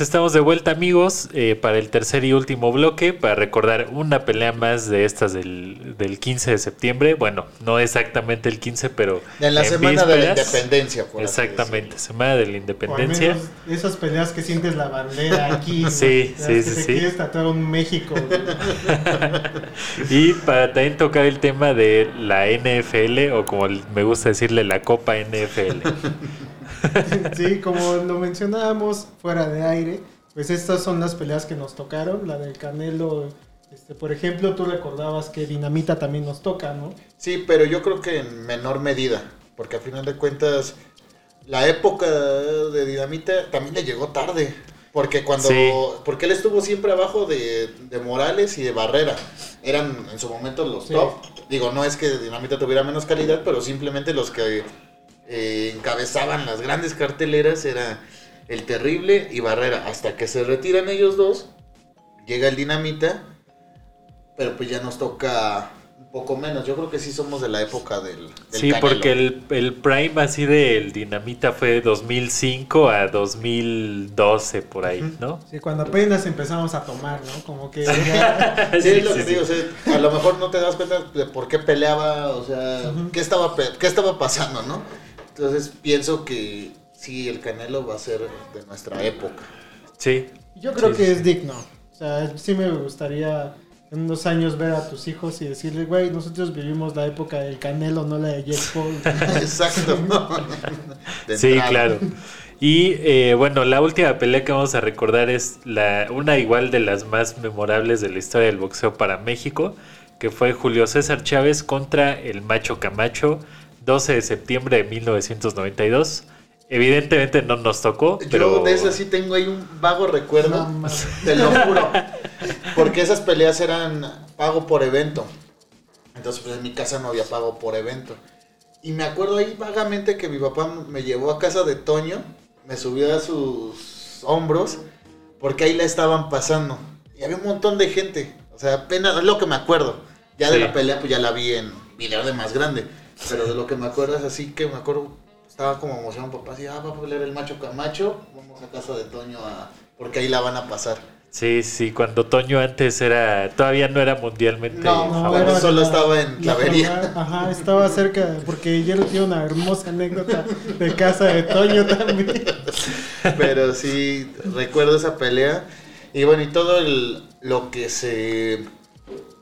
Speaker 3: Estamos de vuelta amigos eh, para el tercer y último bloque para recordar una pelea más de estas del, del 15 de septiembre. Bueno, no exactamente el 15, pero
Speaker 5: En la
Speaker 3: en
Speaker 5: semana de la
Speaker 3: vísperas.
Speaker 5: independencia, por
Speaker 3: Exactamente, semana de la
Speaker 4: O al
Speaker 3: independencia.
Speaker 4: menos esas peleas que sientes la bandera aquí. [LAUGHS] ¿no?
Speaker 3: Sí,
Speaker 4: Las
Speaker 3: sí,
Speaker 4: que
Speaker 3: sí,
Speaker 4: te
Speaker 3: sí.
Speaker 4: quieres tatuar un México. [LAUGHS]
Speaker 3: Y para también tocar el tema de la NFL, o como me gusta decirle, la Copa NFL. [LAUGHS]
Speaker 4: Sí, como lo mencionábamos fuera de aire, pues estas son las peleas que nos tocaron. La del Canelo, este, por ejemplo, tú recordabas que Dinamita también nos toca, ¿no?
Speaker 5: Sí, pero yo creo que en menor medida, porque a final de cuentas la época de Dinamita también le llegó tarde, porque cuando
Speaker 3: Sí.
Speaker 5: porque él estuvo siempre abajo de, de Morales y de Barrera, eran en su momento los
Speaker 4: Sí.
Speaker 5: top. Digo, no es que Dinamita tuviera menos calidad, pero simplemente los que eh, encabezaban las grandes carteleras era el Terrible y Barrera, hasta que se retiran ellos dos, llega el Dinamita, pero pues ya nos toca poco menos. Yo creo que sí somos de la época del, del
Speaker 3: Sí,
Speaker 5: Canelo.
Speaker 3: porque el, el prime así del Dinamita fue de 2005 a 2012 por ahí, ¿no?
Speaker 4: Sí, cuando apenas empezamos a tomar, ¿no? Como que ya- [LAUGHS]
Speaker 5: Sí, es lo
Speaker 3: Sí,
Speaker 5: que
Speaker 3: sí,
Speaker 5: digo, o sea, a lo mejor no te das cuenta de por qué peleaba, o sea, qué, estaba, qué estaba pasando, ¿no? Entonces pienso que sí, el Canelo va a ser de nuestra época.
Speaker 3: Sí.
Speaker 4: yo creo
Speaker 3: Sí,
Speaker 4: que
Speaker 3: sí,
Speaker 4: es digno. O sea, sí me gustaría en unos años ver a tus hijos y decirles, güey, nosotros vivimos la época del Canelo, no la de Jake Paul. [LAUGHS]
Speaker 5: Exacto. [LAUGHS] De
Speaker 3: Sí, claro. Y eh, bueno, la última pelea que vamos a recordar es la, una igual de las más memorables de la historia del boxeo para México, que fue Julio César Chávez contra el Macho Camacho, 12 de septiembre de 1992. Evidentemente no nos tocó, pero...
Speaker 5: Yo de eso sí tengo ahí un vago recuerdo.
Speaker 4: No.
Speaker 5: Te lo juro. [LAUGHS] Porque esas peleas eran pago por evento. Entonces, pues en mi casa no había pago por evento. Y me acuerdo ahí vagamente que mi papá me llevó a casa de Toño, me subió a sus hombros, porque ahí la estaban pasando. Y había un montón de gente. O sea, apenas es lo que me acuerdo. Ya de la pelea, pues ya la vi en video de más grande. Pero de lo que me acuerdo es así que me acuerdo, estaba como emocionado papá, así, ah, va a pelear el macho Camacho, vamos a casa de Toño a... porque ahí la van a pasar.
Speaker 3: Sí, sí, cuando Toño antes era... Todavía no era mundialmente
Speaker 5: No,
Speaker 4: No,
Speaker 3: famoso.
Speaker 5: bueno,
Speaker 4: era
Speaker 5: solo estaba en
Speaker 4: la
Speaker 5: Clavería.
Speaker 4: Ajá, estaba cerca, porque yo tiene una hermosa anécdota de casa de Toño también.
Speaker 5: Pero sí, recuerdo esa pelea. Y bueno, y todo el, lo que se,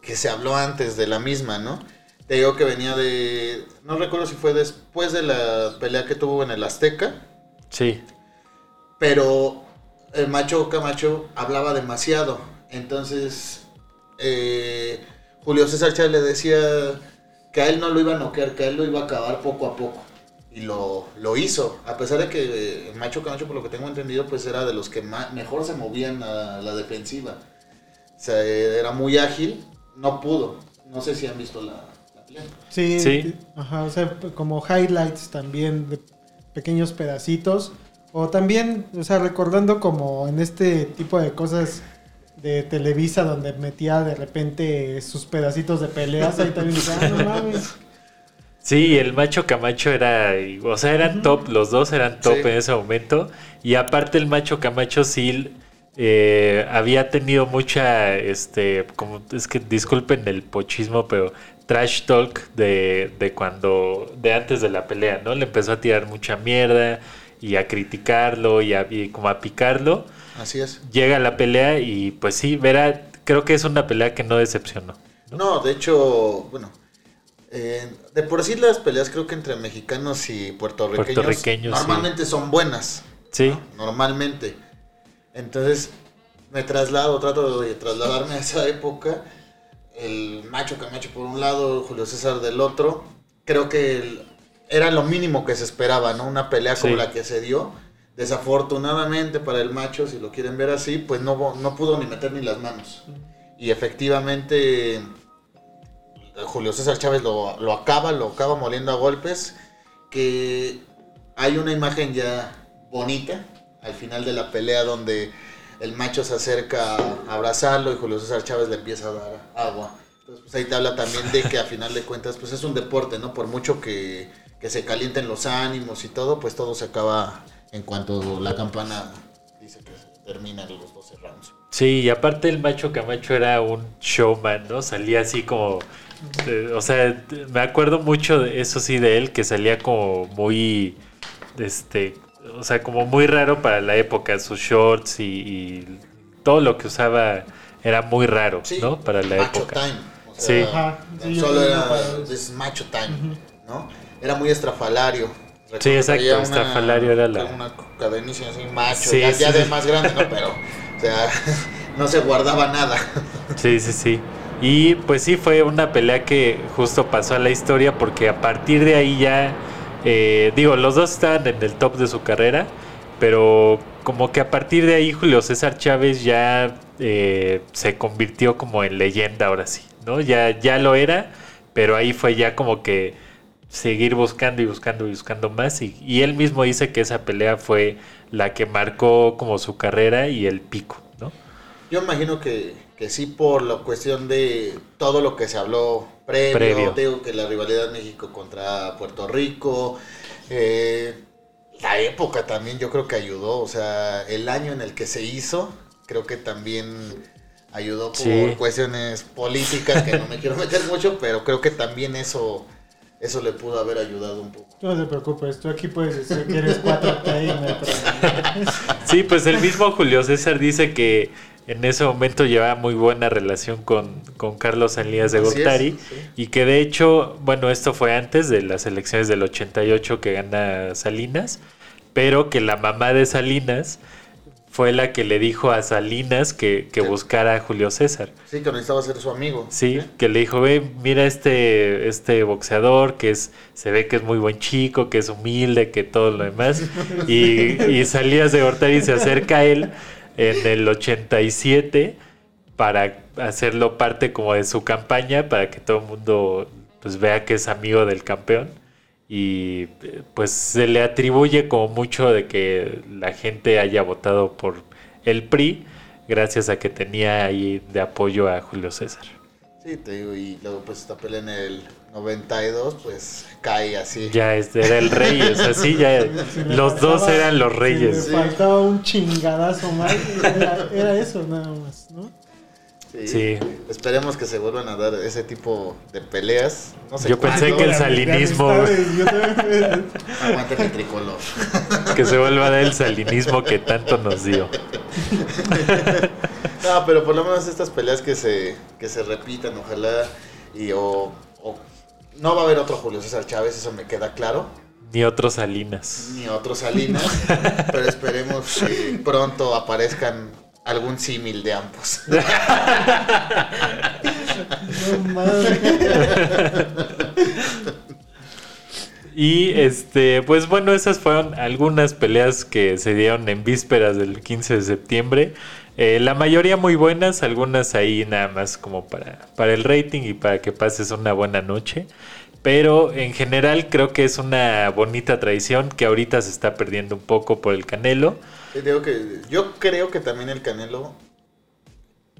Speaker 5: que se habló antes de la misma, ¿no? Te digo que venía de... No recuerdo si fue después de la pelea que tuvo en el Azteca.
Speaker 3: Sí,
Speaker 5: pero el macho Camacho hablaba demasiado. Entonces, eh, Julio César Chávez le decía que a él no lo iba a noquear, que a él lo iba a acabar poco a poco. Y lo, lo hizo, a pesar de que eh, el macho Camacho, por lo que tengo entendido, pues era de los que mejor se movían a la defensiva. O sea, eh, era muy ágil, no pudo. No sé si han visto la.
Speaker 4: Sí,
Speaker 3: Sí.
Speaker 4: ajá, o sea, como highlights también de pequeños pedacitos. O también, o sea, recordando como en este tipo de cosas de Televisa donde metía de repente sus pedacitos de peleas, ahí también decía, ah, no [LAUGHS] mames.
Speaker 3: Sí, el macho Camacho era, o sea, eran top, los dos eran top
Speaker 5: Sí.
Speaker 3: en ese momento. Y aparte el macho Camacho sí eh, había tenido mucha, este, como, es que disculpen el pochismo, pero trash talk de, de cuando, de antes de la pelea, ¿no? Le empezó a tirar mucha mierda y a criticarlo y, a, y como a picarlo.
Speaker 5: Así es.
Speaker 3: Llega la pelea y pues sí, verá, creo que es una pelea que no decepcionó.
Speaker 5: No, de hecho, bueno, eh, de por sí las peleas creo que entre mexicanos y puertorriqueños,
Speaker 3: Puertorriqueños, sí.
Speaker 5: normalmente son buenas.
Speaker 3: Sí,
Speaker 5: ¿no? Normalmente. Entonces me traslado, trato de trasladarme a esa época. El macho Camacho por un lado, Julio César del otro. Creo que el- era lo mínimo que se esperaba, ¿no? Una pelea como
Speaker 3: Sí.
Speaker 5: la que se dio. Desafortunadamente para el macho, si lo quieren ver así, pues no, no pudo ni meter ni las manos. Y efectivamente Julio César Chávez lo, lo acaba, lo acaba moliendo a golpes. Que hay una imagen ya bonita al final de la pelea donde el macho se acerca a abrazarlo y Julio César Chávez le empieza a dar agua. Entonces, pues ahí te habla también de que a final de cuentas, pues es un deporte, ¿no? Por mucho que, que se calienten los ánimos y todo, pues todo se acaba en cuanto la campana dice que termina los 12 rounds.
Speaker 3: Sí, y aparte el macho Camacho era un showman, ¿no? Salía así como... o sea, me acuerdo mucho de eso sí de él, que salía como muy... Este... O sea, como muy raro para la época, sus shorts y, y todo lo que usaba era muy raro,
Speaker 5: Sí,
Speaker 3: ¿no? Para la
Speaker 5: macho
Speaker 3: época.
Speaker 5: time. O
Speaker 3: Sí.
Speaker 5: sea,
Speaker 4: Ajá, sí,
Speaker 5: solo era es macho time, ¿no? Era muy estrafalario. Recuerdo
Speaker 3: Sí, exacto, estrafalario era la-
Speaker 5: Una cadenísima así, macho,
Speaker 3: Sí,
Speaker 5: ya,
Speaker 3: sí,
Speaker 5: ya de más grande, ¿no? Pero, o sea, [LAUGHS] no se guardaba nada.
Speaker 3: Sí, sí, sí. Y pues sí, fue una pelea que justo pasó a la historia porque a partir de ahí ya, eh, digo, los dos estaban en el top de su carrera, pero como que a partir de ahí Julio César Chávez ya eh, se convirtió como en leyenda ahora sí, ¿no? Ya, ya lo era, pero ahí fue ya como que seguir buscando y buscando y buscando más y, y él mismo dice que esa pelea fue la que marcó como su carrera y el pico, ¿no?
Speaker 5: Yo imagino que, que sí por la cuestión de todo lo que se habló previo,
Speaker 3: Previo.
Speaker 5: te digo que la rivalidad México contra Puerto Rico, eh, la época también yo creo que ayudó, o sea, el año en el que se hizo, creo que también ayudó por
Speaker 3: Sí.
Speaker 5: cuestiones políticas que no me quiero meter mucho, pero creo que también eso, eso le pudo haber ayudado un poco.
Speaker 4: No te preocupes, tú aquí puedes decir que eres 4T y no hay problema.
Speaker 3: Sí, pues el mismo Julio César dice que en ese momento llevaba muy buena relación con, con Carlos Salinas de Gortari
Speaker 5: sí.
Speaker 3: y que de hecho, bueno, esto fue antes de las elecciones del 88 que gana Salinas, pero que la mamá de Salinas fue la que le dijo a Salinas que, que
Speaker 5: Sí.
Speaker 3: buscara a Julio César.
Speaker 5: Sí, que necesitaba ser su amigo.
Speaker 3: Sí, que le dijo, ve, mira este, este boxeador que es, se ve que es muy buen chico, que es humilde, que todo lo demás. [LAUGHS] Y, y Salías de Gortari se acerca a él en el 87 para hacerlo parte como de su campaña, para que todo el mundo pues vea que es amigo del campeón. Y pues se le atribuye como mucho de que la gente haya votado por el PRI gracias a que tenía ahí de apoyo a Julio César.
Speaker 5: Sí, te digo, y luego pues esta pelea en el 92, pues cae así.
Speaker 3: Ya este era el rey, o sea, sí, ya
Speaker 4: Si
Speaker 3: los dos
Speaker 4: faltaba-
Speaker 3: eran los
Speaker 4: Si
Speaker 3: reyes.
Speaker 4: me faltaba un chingadazo más, era, era eso nada más, ¿no?
Speaker 5: Sí.
Speaker 3: Sí.
Speaker 5: Esperemos que se vuelvan a dar ese tipo de peleas. No sé
Speaker 3: Yo pensé que el salinismo-
Speaker 5: Aguante mi tricolor. [LAUGHS]
Speaker 3: Que se vuelva a dar el salinismo que tanto nos dio. [LAUGHS]
Speaker 5: No, pero por lo menos estas peleas que se, que se repitan, ojalá. Y o, o- no va a haber otro Julio César Chávez, eso me queda claro.
Speaker 3: Ni otros Salinas.
Speaker 5: Ni otro Salinas. [LAUGHS] pero esperemos que pronto aparezcan algún símil de ambos.
Speaker 4: No mames. [LAUGHS]
Speaker 3: Y este, pues bueno, esas fueron algunas peleas que se dieron en vísperas del 15 de septiembre. Eh, la mayoría muy buenas, algunas ahí nada más como para, para el rating y para que pases una buena noche. Pero en general creo que es una bonita tradición que ahorita se está perdiendo un poco por el Canelo.
Speaker 5: Te digo que yo creo que también el Canelo,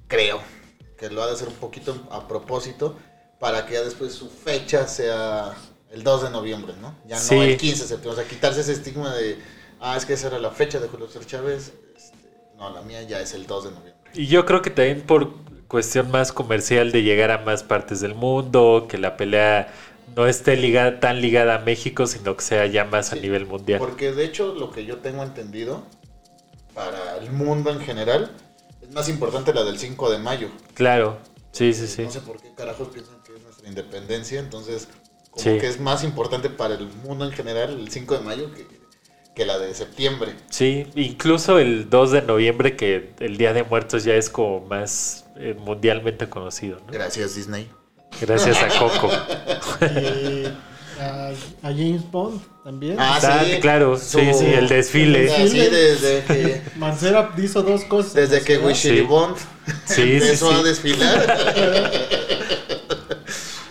Speaker 5: creo que lo ha de hacer un poquito a propósito para que ya después su fecha sea el 2 de noviembre, ¿no? Ya
Speaker 3: Sí.
Speaker 5: no el 15 de septiembre, o sea, quitarse ese estigma de, ah, es que esa era la fecha de Julio César Chávez. Este, no, la mía ya es el 2 de noviembre.
Speaker 3: Y yo creo que también por cuestión más comercial de llegar a más partes del mundo, que la pelea no esté ligada, tan ligada a México, sino que sea ya más a nivel mundial.
Speaker 5: Porque de hecho lo que yo tengo entendido para el mundo en general es más importante la del 5 de mayo.
Speaker 3: Claro, sí, sí, sí.
Speaker 5: No sé por qué carajos piensan que es nuestra independencia, entonces como
Speaker 3: Sí.
Speaker 5: que es más importante para el mundo en general el 5 de mayo que, que la de septiembre.
Speaker 3: Sí, incluso el 2 de noviembre, que el Día de Muertos ya es como más eh, mundialmente conocido, ¿no?
Speaker 5: Gracias Disney.
Speaker 3: Gracias a Coco.
Speaker 4: Y a, a James Bond también.
Speaker 5: Ah,
Speaker 3: Ah,
Speaker 5: sí,
Speaker 3: claro, sí, sí, el desfile.
Speaker 5: Sí, desde que, [LAUGHS]
Speaker 4: Mancera hizo dos cosas.
Speaker 5: desde que
Speaker 3: Sí.
Speaker 5: Bond
Speaker 3: Sí, sí,
Speaker 5: empezó
Speaker 3: sí.
Speaker 5: a desfilar. [LAUGHS]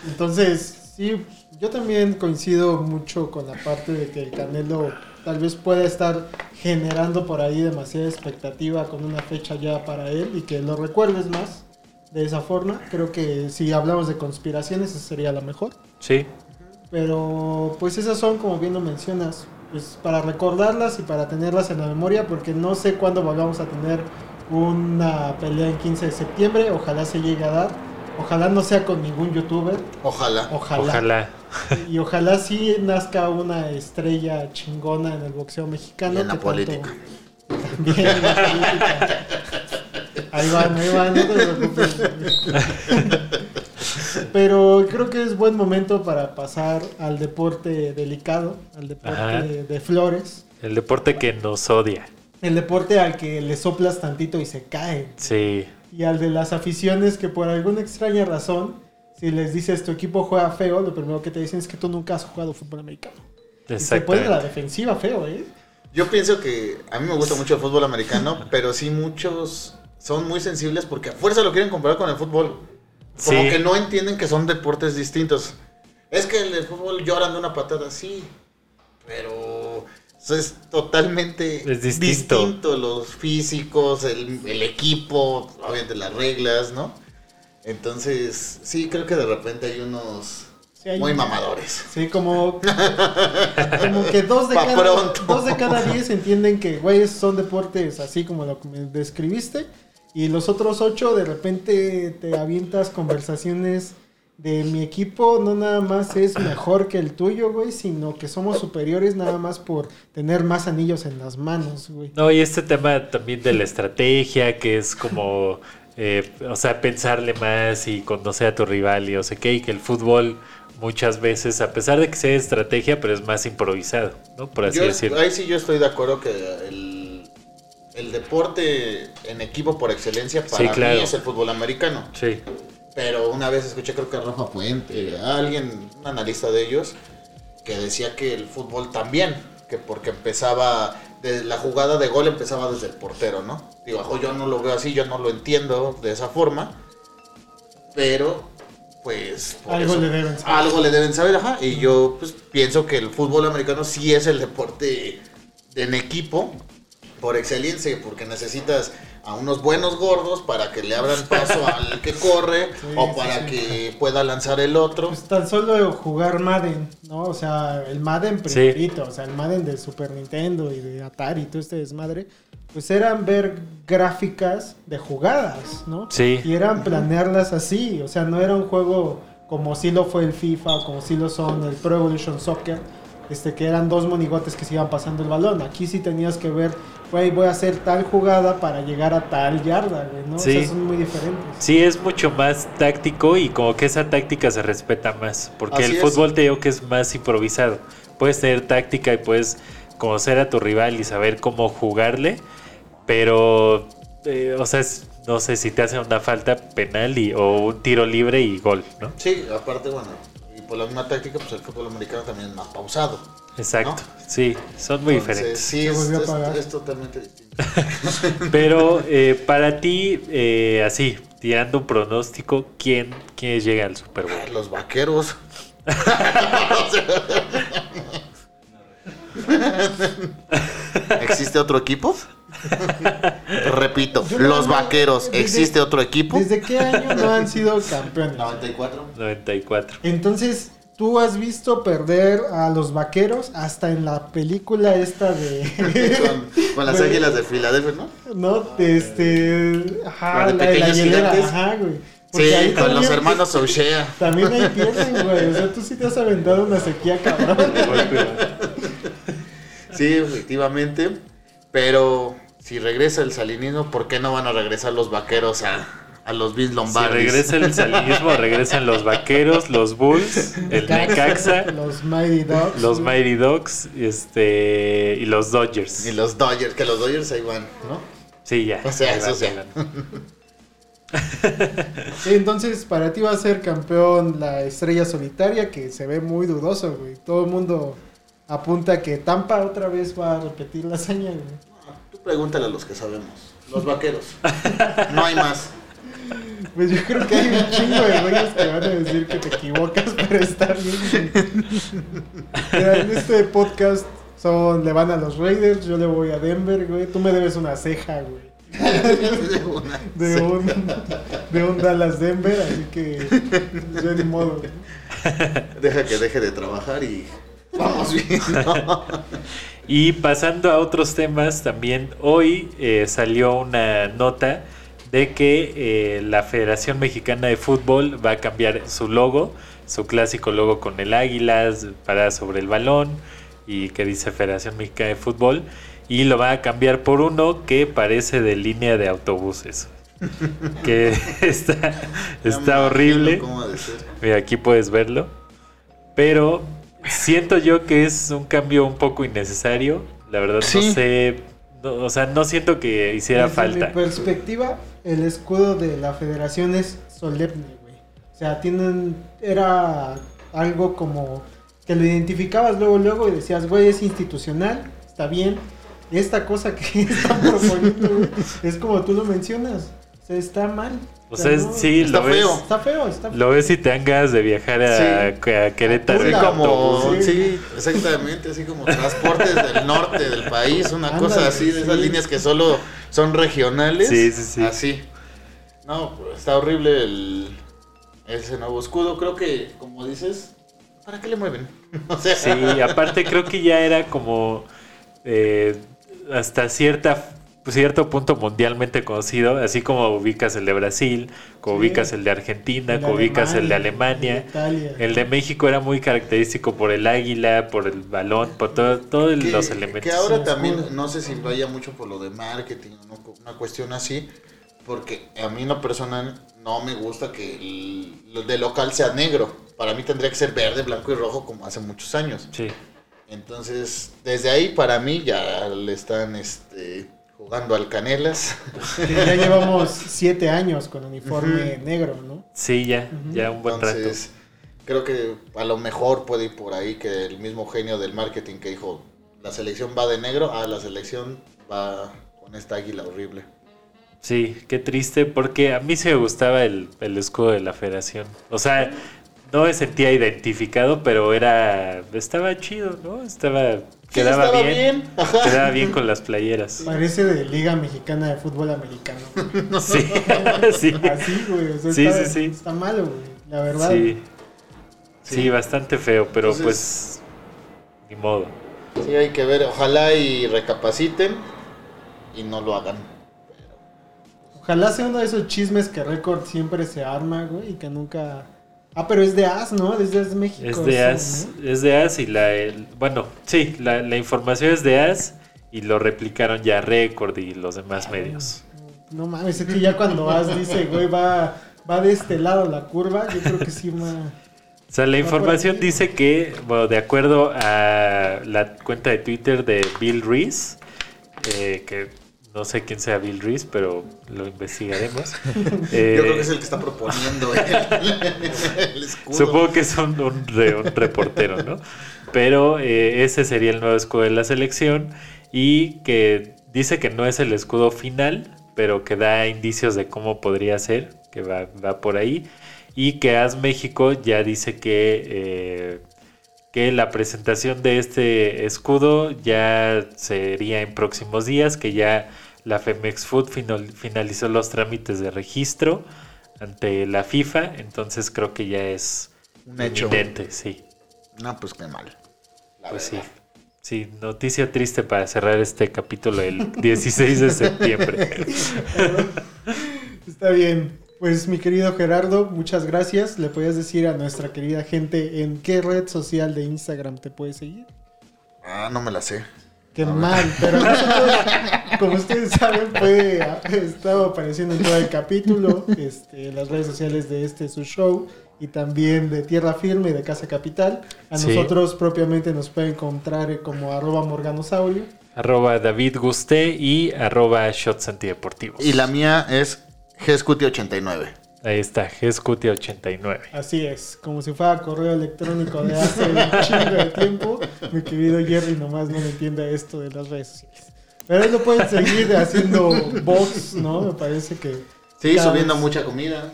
Speaker 4: Entonces, sí, yo también coincido mucho con la parte de que el Canelo tal vez pueda estar generando por ahí demasiada expectativa con una fecha ya para él y que lo recuerdes más de esa forma. Creo que si hablamos de conspiraciones, esa sería la mejor.
Speaker 3: Sí,
Speaker 4: Pero pues esas son, como bien lo mencionas, pues para recordarlas y para tenerlas en la memoria, porque no sé cuándo volvamos a tener una pelea en 15 de septiembre. Ojalá se llegue a dar. Ojalá no sea con ningún youtuber.
Speaker 5: Ojalá.
Speaker 4: Ojalá.
Speaker 3: ojalá.
Speaker 4: Y ojalá sí nazca una estrella chingona en el boxeo mexicano.
Speaker 5: Y en la
Speaker 4: que tanto-
Speaker 5: política. [LAUGHS]
Speaker 4: También en la política. Ahí van, ahí van, no te preocupes. Pero creo que es buen momento para pasar al deporte delicado, al deporte
Speaker 3: Ajá.
Speaker 4: de flores.
Speaker 3: El deporte que nos odia.
Speaker 4: El deporte al que le soplas tantito y se cae.
Speaker 3: Sí,
Speaker 4: Y al de las aficiones que por alguna extraña razón, si les dices tu equipo juega feo, lo primero que te dicen es que tú nunca has jugado fútbol americano. Y se pone la defensiva feo, ¿eh?
Speaker 5: Yo pienso que a mí me gusta mucho el fútbol americano, pero sí muchos son muy sensibles porque a fuerza lo quieren comparar con el fútbol. Como
Speaker 3: Sí.
Speaker 5: que no entienden que son deportes distintos. Es que el, el fútbol lloran de una patada, sí, pero sea, es totalmente
Speaker 3: Es distinto.
Speaker 5: los físicos, el, el equipo, obviamente las reglas, ¿no? Entonces, sí, creo que de repente hay unos
Speaker 4: Sí, hay
Speaker 5: muy
Speaker 4: un-
Speaker 5: mamadores.
Speaker 4: Sí, como, [LAUGHS] como que dos de,
Speaker 5: Pa'
Speaker 4: cada,
Speaker 5: pronto.
Speaker 4: dos de cada diez entienden que, güey, son deportes así como lo que me describiste. Y los otros ocho, de repente te avientas conversaciones de mi equipo, no nada más es mejor que el tuyo, güey, sino que somos superiores nada más por tener más anillos en las manos, güey.
Speaker 3: No, y este tema también de la estrategia, que es como, eh, o sea, pensarle más y conocer a tu rival y o sé qué, y que el fútbol muchas veces, a pesar de que sea estrategia, pero es más improvisado, ¿no? Por así
Speaker 5: Yo-
Speaker 3: decirlo.
Speaker 5: ahí sí yo estoy de acuerdo que el, el deporte en equipo por excelencia para
Speaker 3: Sí, claro.
Speaker 5: mí es el fútbol americano.
Speaker 3: Sí,
Speaker 5: Pero una vez escuché, creo que a Rafa Puente, a alguien, un analista de ellos, que decía que el fútbol también, que porque empezaba, de, la jugada de gol empezaba desde el portero, ¿no? Digo, ojo, yo no lo veo así, yo no lo entiendo de esa forma, pero pues...
Speaker 4: Algo
Speaker 5: eso-
Speaker 4: le deben saber.
Speaker 5: Algo le deben saber, ajá. Y yo pues pienso que el fútbol americano sí es el deporte en equipo por excelencia, porque necesitas a unos buenos gordos para que le abran paso al que corre [LAUGHS]
Speaker 4: Sí,
Speaker 5: o para
Speaker 4: sí.
Speaker 5: que pueda lanzar el otro.
Speaker 4: Pues tan solo jugar Madden, ¿no? O sea, el Madden primerito, o sea, el Madden de Super Nintendo y de Atari y todo este desmadre, pues eran ver gráficas de jugadas, ¿no?
Speaker 3: Sí.
Speaker 4: Y eran planearlas así, o sea, no era un juego como si lo fue el FIFA como si lo son el Pro Evolution Soccer, este, que eran dos monigotes que se iban pasando el balón. Aquí sí tenías que ver, güey, voy a hacer tal jugada para llegar a tal yarda, güey, ¿no? O
Speaker 3: Sí.
Speaker 4: sea, son muy diferentes.
Speaker 3: Sí, es mucho más táctico y como que esa táctica se respeta más. Porque
Speaker 5: Así
Speaker 3: el
Speaker 5: es.
Speaker 3: fútbol te digo que es más improvisado. Puedes tener táctica y puedes conocer a tu rival y saber cómo jugarle. Pero, eh, o sea, es- no sé si te hacen una falta penal y, o un tiro libre y gol, ¿no?
Speaker 5: Sí, aparte, bueno, y por la misma táctica, pues el fútbol americano también es más pausado.
Speaker 3: Exacto.
Speaker 5: ¿No?
Speaker 3: Sí, son muy
Speaker 5: Entonces,
Speaker 3: diferentes.
Speaker 5: Sí, es,
Speaker 4: volvió a
Speaker 5: es- es totalmente distinto. [LAUGHS]
Speaker 3: Pero eh, para ti, eh, así, tirando un pronóstico, ¿quién, quién llega al Super Bowl?
Speaker 5: Los vaqueros. [LAUGHS] ¿Existe otro equipo? [LAUGHS] Repito,
Speaker 4: Yo
Speaker 5: los vaqueros.
Speaker 4: desde-
Speaker 5: ¿Existe otro equipo?
Speaker 4: ¿Desde qué año no han sido campeones?
Speaker 5: 94.
Speaker 3: 94.
Speaker 4: Entonces, tú has visto perder a los vaqueros hasta en la película esta de. [LAUGHS]
Speaker 5: Con, con las [LAUGHS] águilas de Filadelfia, ¿no?
Speaker 4: ¿No? Este. Ajá,
Speaker 5: de
Speaker 4: la, de la
Speaker 5: pequeños
Speaker 4: hielera,
Speaker 5: gigantes.
Speaker 4: Ajá, güey.
Speaker 5: Sí,
Speaker 4: ahí
Speaker 5: con los hermanos O'Shea.
Speaker 4: También ahí pierden, güey. O sea, tú sí te has aventado una sequía cabrón. [LAUGHS]
Speaker 5: Sí, efectivamente. Pero si regresa el salinismo, ¿por qué no van a regresar los vaqueros a, a los
Speaker 3: Si
Speaker 5: Lombardi?
Speaker 3: regresa el salinismo, [LAUGHS] regresan los vaqueros, los Bulls, el Necaxa,
Speaker 4: Los Mighty Dogs.
Speaker 3: los Mighty Dogs este, y los Dodgers.
Speaker 5: Y los Dodgers, que los Dodgers ahí van, ¿no?
Speaker 3: Sí, ya.
Speaker 5: O sea, eso. [LAUGHS] Sí,
Speaker 4: entonces para ti va a ser campeón la estrella solitaria, que se ve muy dudoso, güey. Todo el mundo apunta que Tampa otra vez va a repetir la hazaña, güey.
Speaker 5: Tú pregúntale a los que sabemos. Los vaqueros. No hay más.
Speaker 4: Pues yo creo que hay un chingo de güeyes que van a decir que te equivocas, pero está bien. Mira, en este podcast son, le van a los Raiders, yo le voy a Denver, güey. Tú me debes una ceja, güey. [LAUGHS] De un, de un Dallas Denver, así que yo ni modo. güey.
Speaker 5: Deja que deje de trabajar y vamos bien. ¿no? [LAUGHS]
Speaker 3: Y pasando a otros temas, también hoy eh, salió una nota de que eh, la Federación Mexicana de Fútbol va a cambiar su logo, su clásico logo con el águila parada sobre el balón y que dice Federación Mexicana de Fútbol, y lo va a cambiar por uno que parece de línea de autobuses. [LAUGHS] que está, está horrible.
Speaker 5: imagino cómo ha de ser.
Speaker 3: Mira, aquí puedes verlo. Pero siento yo que es un cambio un poco innecesario. La verdad no sé. no, o sea, no siento que hiciera
Speaker 4: Desde
Speaker 3: falta.
Speaker 4: mi perspectiva, el escudo de la federación es solemne, güey. O sea, tienen. Era algo como que lo identificabas luego, luego y decías, güey, es institucional, está bien. Esta cosa que [LAUGHS] están proponiendo, güey, es como tú lo mencionas. sea, está mal.
Speaker 3: O sea, es-
Speaker 4: no-
Speaker 3: sí,
Speaker 5: Está
Speaker 3: lo ves,
Speaker 5: feo.
Speaker 4: Está feo, está feo.
Speaker 3: lo ves y te dan ganas de viajar a, a Querétaro.
Speaker 5: Así como.
Speaker 4: Sí.
Speaker 5: sí, exactamente, así como transportes del norte del país, una
Speaker 4: Ándale,
Speaker 5: cosa así, de esas
Speaker 4: sí.
Speaker 5: líneas que solo son regionales.
Speaker 3: Sí, sí, sí.
Speaker 5: Así. No, pues, está horrible el, ese nuevo escudo. Creo que, como dices, ¿para qué le mueven? [LAUGHS] o sea,
Speaker 3: Sí, aparte creo que ya era como eh, hasta cierta cierto punto mundialmente conocido, así como ubicas el de Brasil, como
Speaker 4: Sí.
Speaker 3: ubicas el de Argentina,
Speaker 4: El
Speaker 3: como ubicas el de
Speaker 4: Alemania, el de Italia.
Speaker 3: El de México era muy característico por el águila, por el balón, por todo, todos
Speaker 5: que,
Speaker 3: los elementos.
Speaker 5: que ahora
Speaker 4: Sí,
Speaker 5: también, no sé si vaya mucho por lo de marketing, ¿no? una cuestión así, porque a mí en lo personal no me gusta que el, lo de local sea negro. Para mí tendría que ser verde, blanco y rojo como hace muchos años.
Speaker 3: Sí.
Speaker 5: Entonces, desde ahí para mí ya le están este, jugando al canelas.
Speaker 4: Ya llevamos [LAUGHS] siete años con uniforme negro, ¿no?
Speaker 3: Sí, ya, ya un buen
Speaker 5: Entonces, creo que a lo mejor puede ir por ahí que el mismo genio del marketing que dijo, la selección va de negro, ah, la selección va con esta águila horrible.
Speaker 3: rato. Sí, qué triste, porque a mí sí me gustaba el, el escudo de la federación. O sea, no me sentía identificado, pero era estaba chido, ¿no? Estaba quedaba bien,
Speaker 5: bien, ajá.
Speaker 3: quedaba bien con las playeras. [LAUGHS]
Speaker 4: Parece de Liga Mexicana de Fútbol Americano. [LAUGHS]
Speaker 3: Sí, [LAUGHS] sí,
Speaker 4: Así, güey. O sea,
Speaker 3: Sí,
Speaker 4: está,
Speaker 3: sí, sí.
Speaker 4: Está malo, güey. La verdad.
Speaker 3: sí, sí, bastante feo, pero
Speaker 5: Entonces-
Speaker 3: pues ni modo.
Speaker 5: Sí, hay que ver, ojalá y recapaciten y no lo hagan.
Speaker 4: Ojalá sea uno de esos chismes que Record siempre se arma, güey, y que nunca... Ah, pero es de AS, ¿no? Desde AS México.
Speaker 3: Es de AS,
Speaker 4: ¿no?
Speaker 3: es de AS y la el- bueno, sí, la, la información es de AS y lo replicaron ya Record y los demás medios.
Speaker 4: No mames, es que ya cuando AS dice, güey, va, va de este lado la curva, yo creo que sí, ma...
Speaker 3: O sea, la información dice que, bueno, de acuerdo a la cuenta de Twitter de Bill Reese, eh, que no sé quién sea Bill Reese, pero lo investigaremos. Eh, [LAUGHS]
Speaker 5: Yo creo que es el que está proponiendo el, el escudo.
Speaker 3: Supongo que es un, un re- un reportero, ¿no? Pero eh, ese sería el nuevo escudo de la selección y que dice que no es el escudo final, pero que da indicios de cómo podría ser, que va, va por ahí. Y que AS México ya dice que, eh, que la presentación de este escudo ya sería en próximos días, que ya la Femex Food final- finalizó los trámites de registro ante la FIFA, entonces creo que ya es
Speaker 5: Un hecho.
Speaker 3: inminente, sí.
Speaker 5: No, pues qué mal. la
Speaker 3: Pues sí.
Speaker 5: verdad.
Speaker 3: Sí, noticia triste para cerrar este capítulo el [LAUGHS] 16 de septiembre. [LAUGHS]
Speaker 4: Está bien. Pues mi querido Gerardo, muchas gracias. ¿Le podías decir a nuestra querida gente en qué red social de Instagram te puede seguir?
Speaker 5: Ah, no me la sé.
Speaker 4: Qué mal, pero nosotros, como ustedes saben, fue estaba apareciendo en todo el capítulo, este, en las redes sociales de este su show y también de Tierra Firme y de Casa Capital. A
Speaker 3: Sí.
Speaker 4: nosotros propiamente nos pueden encontrar eh, como arroba morganosaurio.
Speaker 3: arroba David Gusté y arroba Shots Antideportivos.
Speaker 5: Y la mía es GScuti89.
Speaker 3: Ahí está, GScuti89.
Speaker 4: Así es, como si fuera correo electrónico de hace un chingo de tiempo. Mi querido Jerry nomás no me entiende esto de las redes sociales. Pero ahí lo pueden seguir haciendo bots, ¿no? Me parece que...
Speaker 5: Sí, subiendo
Speaker 4: vez-
Speaker 5: mucha comida,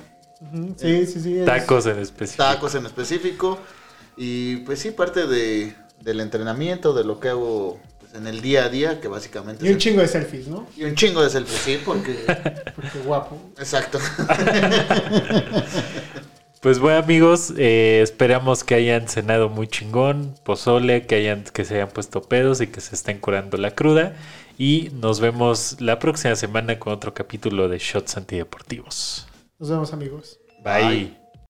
Speaker 4: Sí, sí, sí. es-
Speaker 3: Tacos en específico.
Speaker 5: tacos en específico. Y pues sí, parte de, del entrenamiento, de lo que hago en el día a día, que básicamente
Speaker 4: Y un chingo de selfies, ¿no?
Speaker 5: y un chingo de selfies, sí, porque... [LAUGHS]
Speaker 4: Porque guapo.
Speaker 5: Exacto. [LAUGHS]
Speaker 3: Pues bueno amigos, eh, esperamos que hayan cenado muy chingón, pozole, que hayan, que se hayan puesto pedos y que se estén curando la cruda. Y nos vemos la próxima semana con otro capítulo de Shots Antideportivos.
Speaker 4: Nos vemos, amigos.
Speaker 3: Bye.
Speaker 5: Bye.